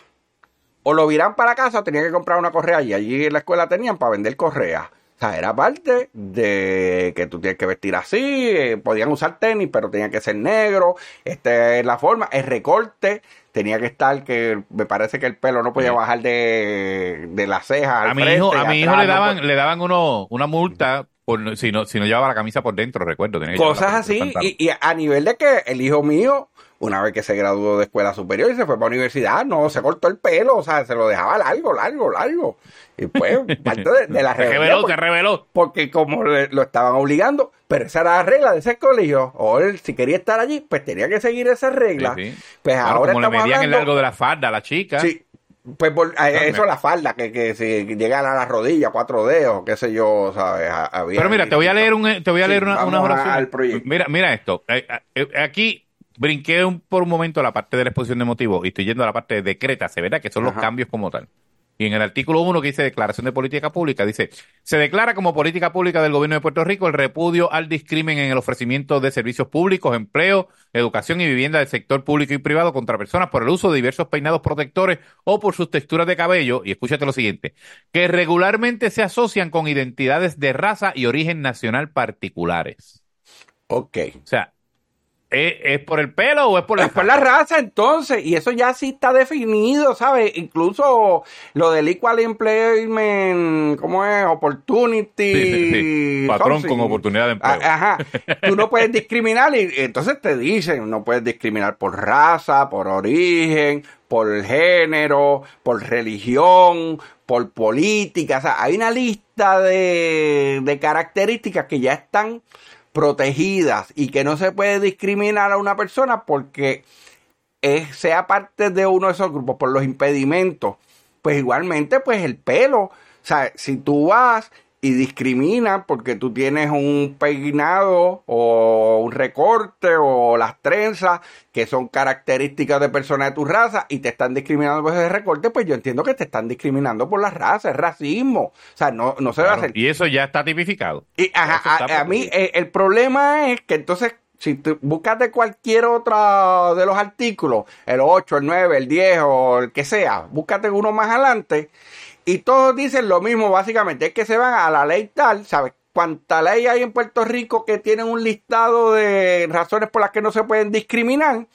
o lo viran para casa, tenía que comprar una correa y allí en la escuela tenían para vender correas. O sea, era parte de que tú tienes que vestir así, eh, podían usar tenis, pero tenía que ser negro, esta es la forma, el recorte tenía que estar que me parece que el pelo no podía bajar de, de las cejas al A mi frente, hijo, a mi hijo le no daban, le daban uno, una multa por si no, si no llevaba la camisa por dentro, recuerdo. tenía que cosas así y, y a nivel de que el hijo mío una vez que se graduó de escuela superior y se fue para universidad no se cortó el pelo o sea se lo dejaba largo largo largo y pues parte de, de la regla reveló, porque, se reveló. porque como le- lo estaban obligando pero esa era la regla de ese colegio o él si quería estar allí pues tenía que seguir esa regla Sí, sí. pues Claro, ahora como le estamos medían el hablando largo de la falda a la chica. sí pues por- a- No, eso la falda que, que si llegan a la rodilla cuatro dedos qué sé yo sabes Ha- había Pero mira, te voy a leer un, te voy a Sí, leer una, vamos unas a- oraciones. al proyecto. Mira, mira esto. Eh, eh, Aquí brinqué un- por un momento la parte de la exposición de motivos y estoy yendo a la parte de decrétase, ¿verdad? Que son los cambios como tal. Y en el artículo 1 que dice Declaración de Política Pública, dice, se declara como política pública del gobierno de Puerto Rico el repudio al discrimen en el ofrecimiento de servicios públicos, empleo, educación y vivienda del sector público y privado contra personas por el uso de diversos peinados protectores o por sus texturas de cabello, y escúchate lo siguiente, que regularmente se asocian con identidades de raza y origen nacional particulares. ok O sea, ¿es, es por el pelo o es por la Es por la raza, entonces, y eso ya sí está definido, ¿sabes? Incluso lo del Equal Employment, ¿cómo es? Opportunity. Sí, sí, sí. Patrón something. con oportunidad de empleo. A- Ajá. Tú no puedes discriminar, y entonces te dicen, no puedes discriminar por raza, por origen, por género, por religión, por política. O sea, hay una lista de, de características que ya están protegidas y que no se puede discriminar a una persona porque es, sea parte de uno de esos grupos por los impedimentos. Pues igualmente, pues el pelo. O sea, si tú vas y discriminas porque tú tienes un peinado o un recorte o las trenzas que son características de personas de tu raza y te están discriminando por ese recorte, pues yo entiendo que te están discriminando por la raza, es racismo. O sea, no, no se va a hacer. Y eso ya está tipificado. Y ajá, a, mí eh, el problema es que entonces si tú buscas de cualquier otro de los artículos, el 8, el 9, el 10 o el que sea, búscate uno más adelante y todos dicen lo mismo básicamente, es que se van a la ley tal, ¿sabes? Cuánta ley hay en Puerto Rico que tienen un listado de razones por las que no se pueden discriminar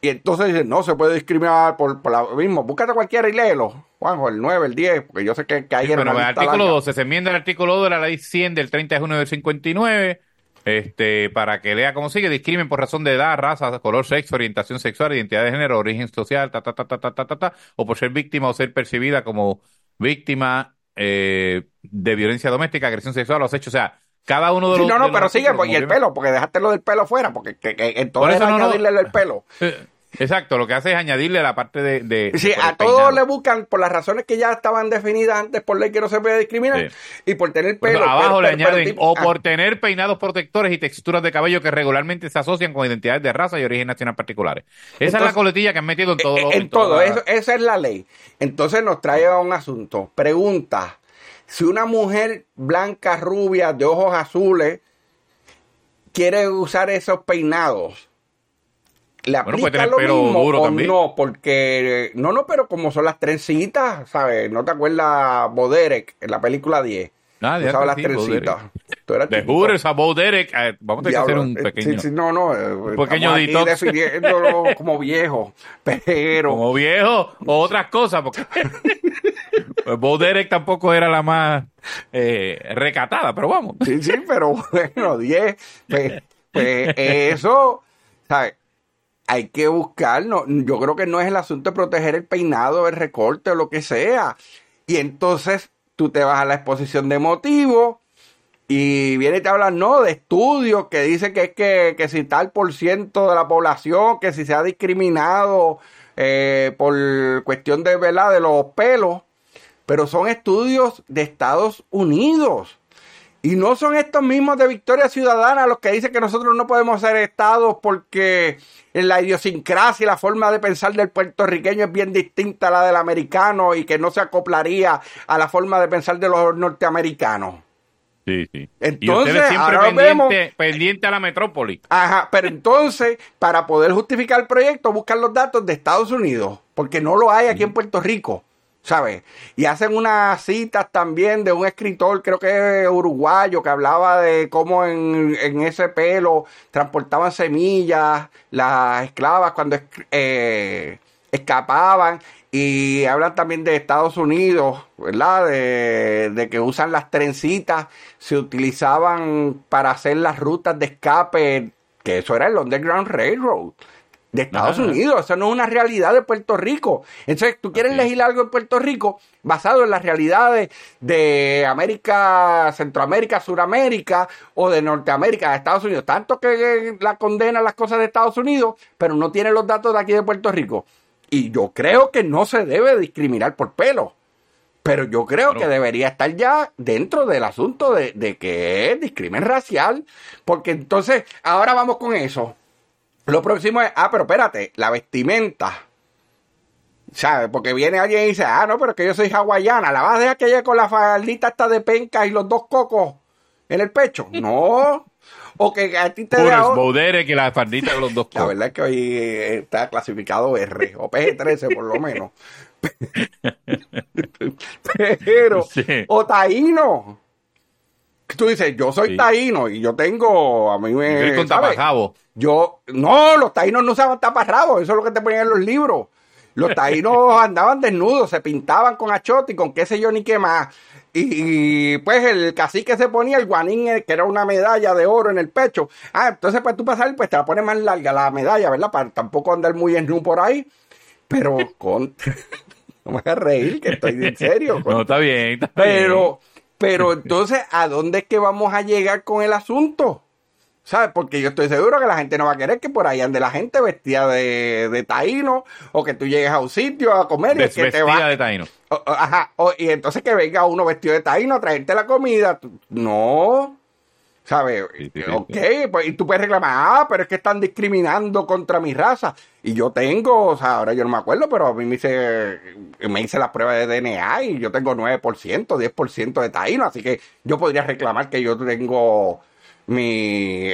y entonces dicen, no se puede discriminar por, por lo mismo, búscate cualquiera y léelo. Juanjo, el 9, el 10, porque yo sé que, que ayer Bueno, una el lista artículo larga. 12, se enmienda el artículo 2 de la ley 100 del 30 de junio del 59, este, para que lea cómo sigue, discrimen por razón de edad, raza, color, sexo, orientación sexual, identidad de género, origen social, ta, ta, ta, ta, ta, ta, ta, ta, o por ser víctima o ser percibida como víctima eh, de violencia doméstica, agresión sexual o hechos, o sea, cada uno de Sí, los... no, de no, los pero sigue, pues, y el pelo, porque dejaste lo del pelo fuera, porque que, que, entonces Por eso no, no. el pelo. Eh, Exacto, lo que hace es añadirle la parte de... de- Sí, de por a todos peinado. le buscan, por las razones que ya estaban definidas antes por ley que no se puede discriminar, y por tener Por eso pelo. abajo pero- le añaden, o ah, por tener peinados protectores y texturas de cabello que regularmente se asocian con identidades de raza y origen nacional particulares. Esa es la coletilla que han metido en todo. Eh, lo- En todo, toda- eso- esa es la ley. Entonces nos trae a un asunto. Pregunta, si una mujer blanca, rubia, de ojos azules, quiere usar esos peinados, ¿le Bueno, aplica tener lo pelo mismo duro o también. no? Porque, no, no, pero como son las trencitas, ¿sabes? ¿No te acuerdas Boderek en la película 10? Ah, de las sí, trencitas. Tú eras De. Hooters a Bo Derek. eh, vamos a tener que hacer un eh, pequeño. sí, sí, no, no. eh, pequeño estamos aquí detox. definiéndolo como viejo. Pero. Como viejo o otras cosas, porque pues Bo Derek tampoco era la más eh, recatada, pero vamos. Sí, sí, pero bueno, 10. Pues, pues eso, ¿sabes? Hay que buscar, no, yo creo que no es el asunto de proteger el peinado, el recorte o lo que sea. Y entonces tú te vas a la exposición de motivos y viene y te hablan, no, de estudios que dice que es que, que si tal por ciento de la población, que si se ha discriminado eh, por cuestión de, ¿verdad? de los pelos, pero son estudios de Estados Unidos. Y no son estos mismos de Victoria Ciudadana los que dicen que nosotros no podemos ser estados porque la idiosincrasia y la forma de pensar del puertorriqueño es bien distinta a la del americano y que no se acoplaría a la forma de pensar de los norteamericanos. Sí, sí. Entonces, siempre ahora vemos- pendiente, pendiente a la metrópoli. Ajá, pero entonces, para poder justificar el proyecto, buscan los datos de Estados Unidos, porque no lo hay aquí en Puerto Rico, ¿sabes? Y hacen unas citas también de un escritor, creo que es uruguayo, que hablaba de cómo en, en ese pelo transportaban semillas, las esclavas cuando eh, escapaban. Y hablan también de Estados Unidos, ¿verdad? De, de que usan las trencitas, se utilizaban para hacer las rutas de escape, que eso era el Underground Railroad de Estados Ajá. Unidos. Eso no es una realidad de Puerto Rico. Entonces, tú quieres es. legislar algo en Puerto Rico basado en las realidades de América, Centroamérica, Suramérica o de Norteamérica, de Estados Unidos. Tanto que la condena las cosas de Estados Unidos, pero no tiene los datos de aquí de Puerto Rico. Y yo creo que no se debe discriminar por pelo. Pero yo creo Claro. que debería estar ya dentro del asunto de, de que es discrimen racial. Porque entonces, ahora vamos con eso. Lo próximo es, ah, pero espérate, la vestimenta. ¿Sabes? Porque viene alguien y dice, ah, no, pero es que yo soy hawaiana. ¿La vas a dejar que llegue con la faldita esta de penca y los dos cocos en el pecho? No. O que a ti te dé Hooters, ahora- Bo Derek y la fardita de los dos La cocos. verdad es que hoy eh, está clasificado R o PG-13 por lo menos. Pero, Sí. o taíno. Tú dices, yo soy Sí. taíno y yo tengo, a mí me... Con tapajabo. Yo, no, los taínos no usaban taparrabos, eso es lo que te ponían en los libros. Los taínos andaban desnudos, se pintaban con achote y con qué sé yo ni qué más. Y, y, pues el cacique se ponía el guanín, eh, que era una medalla de oro en el pecho. Ah, entonces pues tú pasar, pues te la pones más larga la medalla, ¿verdad? Para tampoco andar muy en por ahí. Pero con... no me hagas reír, que estoy en serio. No, está bien. está Pero, pero entonces, ¿a dónde es que vamos a llegar con el asunto? ¿Sabes? Porque yo estoy seguro que la gente no va a querer que por ahí ande la gente vestida de, de taíno o que tú llegues a un sitio a comer y que te va. de taíno. o- o- ajá, o- y entonces que venga uno vestido de taíno a traerte la comida. No. ¿Sabes? Sí, sí, sí, ok, pues, y tú puedes reclamar, ah, pero es que están discriminando contra mi raza. Y yo tengo, o sea, ahora yo no me acuerdo, pero a mí me hice, me hice la prueba de DNA y yo tengo 9%, 10% de taíno, así que yo podría reclamar que yo tengo mi,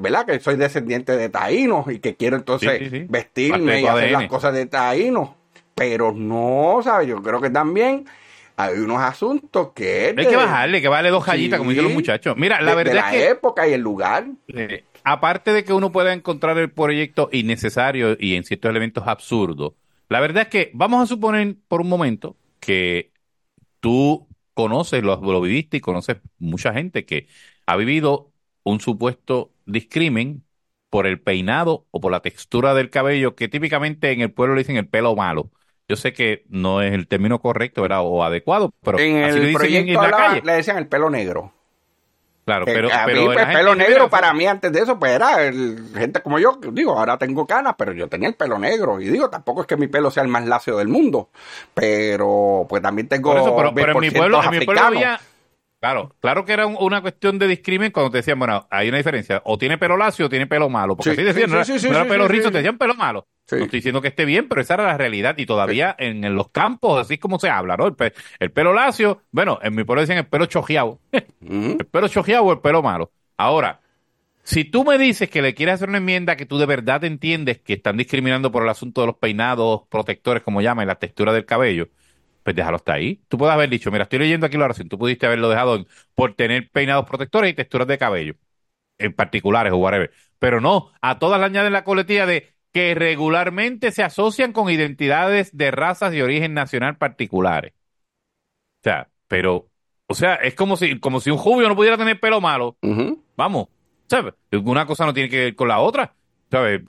¿verdad? Que soy descendiente de taínos y que quiero entonces vestirme y hacer las cosas de taínos. Pero no, ¿sabes? Yo creo que también hay unos asuntos que... Hay que bajarle, hay que vale dos gallitas, como dicen los Sí. muchachos. Mira, la de- de verdad la es que época y el lugar. Eh, aparte de que uno pueda encontrar el proyecto innecesario y en ciertos elementos absurdos, la verdad es que vamos a suponer por un momento que tú conoces, lo, lo viviste y conoces mucha gente que ha vivido un supuesto discrimen por el peinado o por la textura del cabello, que típicamente en el pueblo le dicen el pelo malo. Yo sé que no es el término correcto ¿verdad? o adecuado, pero En así el proyecto en la hablaba- calle. le decían el pelo negro. Claro, Que pero, a pero mí, pues, gente pelo negro ve- para mí antes de eso, pues era el- gente como yo, digo, ahora tengo canas, pero yo tenía el pelo negro. Y digo, tampoco es que mi pelo sea el más lacio del mundo, pero pues también tengo eso, pero, pero en mi 20% pueblo, en mi pueblo había. Claro, claro que era un- una cuestión de discrimen cuando te decían, bueno, hay una diferencia, o tiene pelo lacio o tiene pelo malo, porque Sí, así decían, sí, no, era- no era pelo rizo, te decían pelo malo. Sí. No estoy diciendo que esté bien, pero esa era la realidad y todavía en, en los campos, así es como se habla, ¿no? El, pe- el pelo lacio, bueno, en mi pueblo decían el pelo chojeado, el pelo chojeado o el pelo malo. Ahora, si tú me dices que le quieres hacer una enmienda que tú de verdad entiendes que están discriminando por el asunto de los peinados protectores, como llaman, y la textura del cabello, pues déjalo hasta ahí. Tú puedes haber dicho, mira, estoy leyendo aquí la oración, tú pudiste haberlo dejado en- por tener peinados protectores y texturas de cabello, en particulares o whatever. Pero no, a todas le añaden la coletilla de que regularmente se asocian con identidades de razas de origen nacional particulares. O sea, pero, o sea, es como si, como si un judío no pudiera tener pelo malo. Vamos, ¿sabes? Una cosa no tiene que ver con la otra, ¿sabes?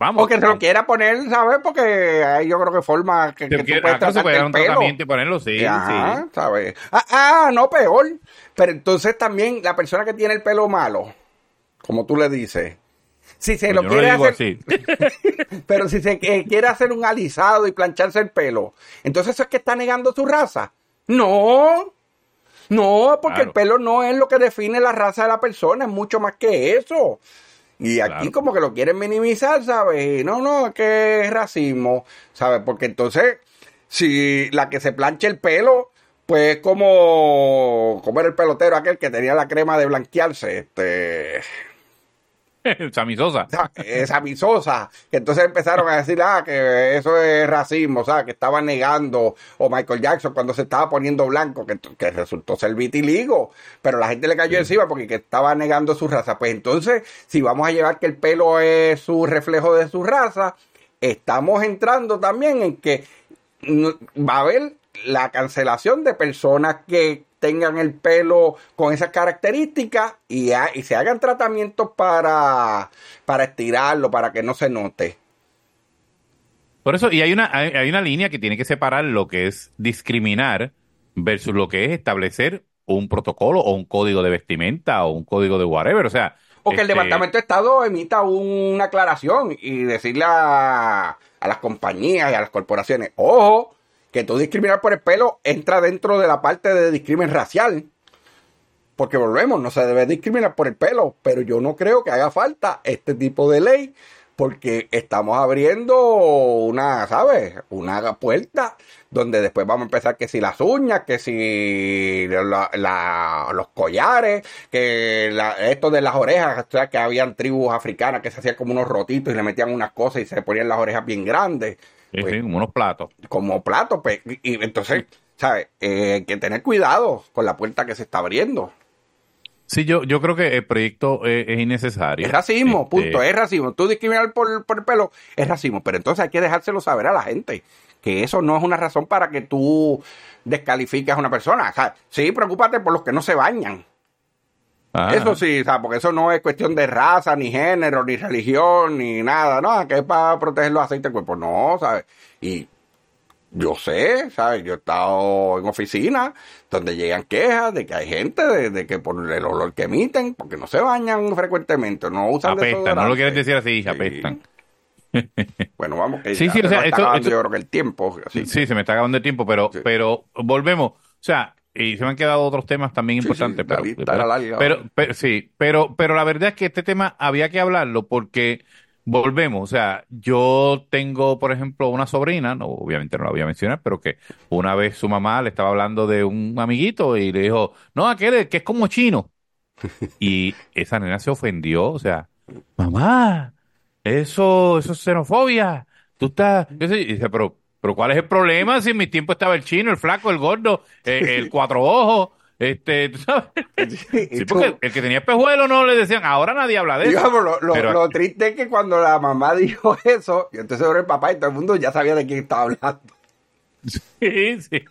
Vamos. O que se lo quiera poner, ¿sabes? Porque hay yo creo que forma que, que Que- tú puedes acá se puede dar el un pelo. tratamiento y ponerlo, sí, Ajá, sí. ¿sabes? Ah, ah, no, peor. Pero entonces también la persona que tiene el pelo malo, como tú le dices, si se Pues lo quiere hacer, pero si se eh, quiere hacer un alisado y plancharse el pelo, entonces eso es que está negando su raza. No, no, porque Claro. el pelo no es lo que define la raza de la persona, es mucho más que eso. Y aquí Claro. como que lo quieren minimizar, ¿sabes? No, no, es que es racismo, ¿sabes? Porque entonces, si la que se plancha el pelo, pues como, como era el pelotero aquel que tenía la crema de blanquearse, este, Sammy Sosa. visosa, que entonces empezaron a decir, ah, que eso es racismo, o sea, que estaba negando, o Michael Jackson cuando se estaba poniendo blanco, que, que resultó ser vitiligo, pero la gente le cayó encima porque que estaba negando su raza. Pues entonces, si vamos a llevar que el pelo es su reflejo de su raza, estamos entrando también en que no- va a haber la cancelación de personas que tengan el pelo con esas características y, ha- y se hagan tratamientos para, para estirarlo, para que no se note. Por eso, y hay una, hay, hay una línea que tiene que separar lo que es discriminar versus lo que es establecer un protocolo o un código de vestimenta o un código de whatever. O sea, O que el este, Departamento de Estado emita una aclaración y decirle a, a las compañías y a las corporaciones, ojo, que tú discriminar por el pelo entra dentro de la parte de discrimen racial. Porque volvemos, no se debe discriminar por el pelo, pero yo no creo que haga falta este tipo de ley, porque estamos abriendo una, ¿sabes? Una puerta donde después vamos a empezar que si las uñas, que si la- los collares, que esto de las orejas, o sea, que habían tribus africanas que se hacían como unos rotitos y le metían unas cosas y se ponían las orejas bien grandes sí, Pues, sí, como unos platos. como plato, pues, y, y entonces, ¿sabes? Eh, hay que tener cuidado con la puerta que se está abriendo. Sí, yo, yo creo que el proyecto eh, es innecesario. Es racismo, Este, punto, es racismo. Tú discriminar por, por el pelo es racismo, pero entonces hay que dejárselo saber a la gente que eso no es una razón para que tú descalifiques a una persona. O sea, sí, preocúpate por los que no se bañan. Ah, Eso sí, o sea, porque eso no es cuestión de raza, ni género, ni religión, ni nada, no, que es para proteger los aceites del cuerpo, no, ¿sabes? Y yo sé, ¿sabes? Yo he estado en oficinas donde llegan quejas de que hay gente de, de que por el olor que emiten, porque no se bañan frecuentemente, no usan Apestan, no lo quieres decir así, Sí. apestan. Bueno, vamos que Sí, ya sí, o sea, está esto- acabando, esto- yo creo que el tiempo, así Sí, se me está acabando el tiempo, pero, Sí. pero volvemos. O sea, y se me han quedado otros temas también Sí, importantes. sí, larga. pero, pero- sí, pero, pero la verdad es que este tema había que hablarlo porque volvemos. O sea, yo tengo, por ejemplo, una sobrina, no, obviamente no la voy a mencionar, pero que una vez su mamá le estaba hablando de un amiguito y le dijo, no, aquel que es como chino. Y esa nena se ofendió, o sea, mamá, eso, eso es xenofobia. Tú estás, yo sé, y dice, pero, pero ¿cuál es el problema? Si en mi tiempo estaba el chino, el flaco, el gordo, eh, el cuatro ojos, este, ¿tú sabes? Sí, porque el que tenía espejuelo no le decían, ahora nadie habla de eso. Digamos, lo, lo- Pero- lo triste es que cuando la mamá dijo eso, y entonces ahora el papá y todo el mundo ya sabía de quién estaba hablando. Sí, sí.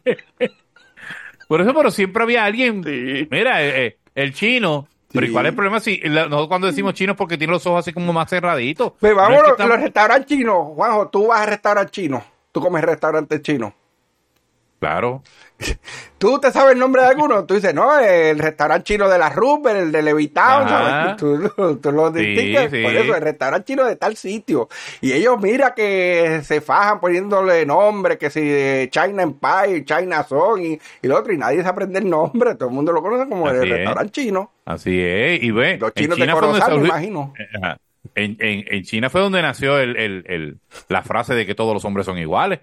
Por eso, pero siempre había alguien. Mira, eh, eh, el chino. Pero ¿y cuál es el problema si nosotros cuando decimos chino es porque tiene los ojos así como más cerraditos? Pues No es vamos que estamos- los restaurantes chinos. Juanjo, tú vas a restaurantes chinos. Tú comes restaurantes chinos. Claro. ¿Tú te sabes el nombre de alguno? Tú dices, no, el restaurante chino de la Rupert, el de Levitown. ¿sabes? Tú, tú lo Sí, distingues sí. por eso, el restaurante chino de tal sitio. Y ellos, mira que se fajan poniéndole nombre, que si de China Empire, China Song y, y lo otro, y nadie se aprende el nombre. Todo el mundo lo conoce como el es. restaurante chino. Así es. Y ve, Los chinos de China Corozal, me imagino. Ajá. En, en, en China fue donde nació el, el, el- la frase de que todos los hombres son iguales.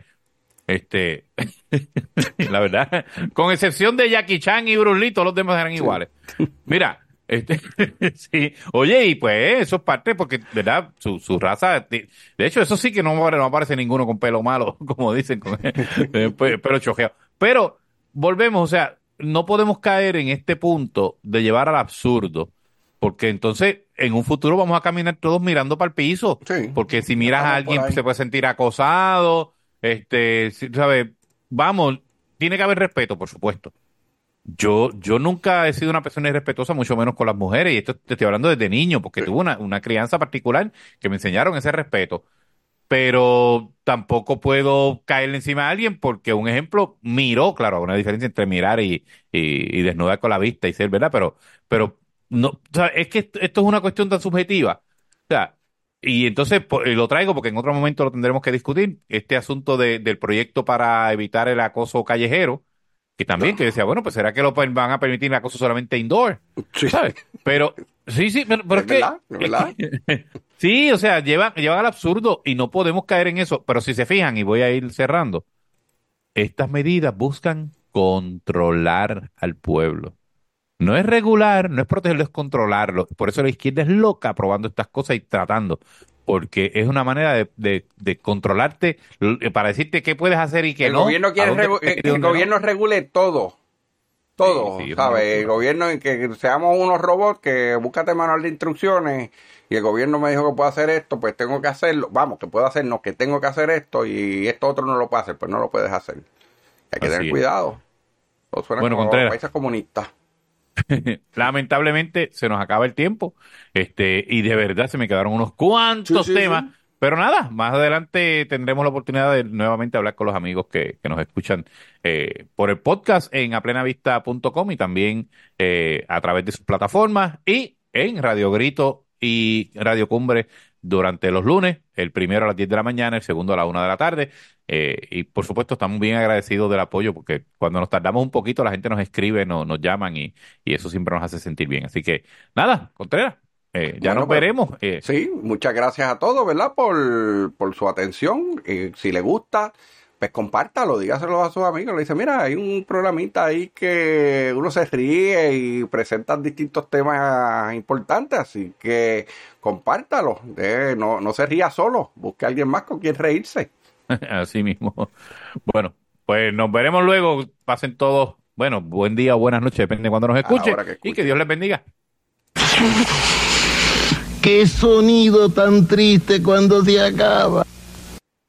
Este, la verdad, con excepción de Jackie Chan y Bruce Lee, todos los demás eran iguales. Mira, este, sí, oye, y pues eso es parte porque, ¿verdad? Su, su raza, de de hecho, eso sí que no, no aparece ninguno con pelo malo, como dicen, con pe- pelo chojeado. Pero volvemos, o sea, no podemos caer en este punto de llevar al absurdo, porque entonces en un futuro vamos a caminar todos mirando para el piso, Sí. porque si miras a alguien se puede sentir acosado, este, ¿sabes? Vamos, tiene que haber respeto, por supuesto. Yo, yo nunca he sido una persona irrespetuosa, mucho menos con las mujeres, y esto te estoy hablando desde niño, porque tuve una, una crianza particular que me enseñaron ese respeto. Pero tampoco puedo caerle encima a alguien porque, un ejemplo, miró, claro, hay una diferencia entre mirar y, y, y desnudar con la vista y ser, ¿verdad? Pero, pero no, o sea, es que esto, esto es una cuestión tan subjetiva. O sea, y entonces po- eh, lo traigo porque en otro momento lo tendremos que discutir, este asunto de- del proyecto para evitar el acoso callejero, que también, que decía, bueno, pues será que lo van a permitir el acoso solamente indoor, Sí. ¿sabes? Pero, sí, sí, pero, pero Es que... verdad, es verdad. sí, o sea, llevan, llevan al absurdo y no podemos caer en eso, pero si se fijan, y voy a ir cerrando, estas medidas buscan controlar al pueblo. No es regular, no es protegerlo, es controlarlo. Por eso la izquierda es loca aprobando estas cosas y tratando, porque es una manera de, de- de controlarte l- para decirte qué puedes hacer y qué el no. gobierno quiere dónde el no. gobierno regule todo. Todo, Sí, sí, ¿sabes? El gobierno en que seamos unos robots que búscate manual de instrucciones y el gobierno me dijo que puedo hacer esto, pues tengo que hacerlo. Vamos, que puedo hacer, no, que tengo que hacer esto y esto otro no lo puedo hacer, pues no lo puedes hacer. Hay que Así tener cuidado. Todo suena Bueno, como Contreras. países comunistas. Lamentablemente se nos acaba el tiempo, este, y de verdad se me quedaron unos cuantos Sí, sí, temas, sí. pero nada, más adelante tendremos la oportunidad de nuevamente hablar con los amigos que, que nos escuchan eh, por el podcast en aplenavista.com y también eh, a través de sus plataformas y en Radio Grito y Radio Cumbre durante los lunes, el primero a las 10 de la mañana, el segundo a la 1 de la tarde. Eh, y por supuesto estamos bien agradecidos del apoyo porque cuando nos tardamos un poquito la gente nos escribe, nos, nos llaman y, y eso siempre nos hace sentir bien. Así que nada, Contreras, eh, ya Bueno, nos pues, veremos. eh, Sí, muchas gracias a todos, ¿verdad? Por, por su atención. Y si le gusta, pues compártalo, dígaselo a sus amigos. Le dice, mira, hay un programita ahí que uno se ríe y presenta distintos temas importantes, así que compártalo. Eh, no, no se ría solo, busque a alguien más con quien reírse. Así mismo. Bueno, pues nos veremos luego. Pasen todos, bueno, buen día o buenas noches, depende de cuando nos escuchen. que y que Dios les bendiga. Qué sonido tan triste cuando se acaba.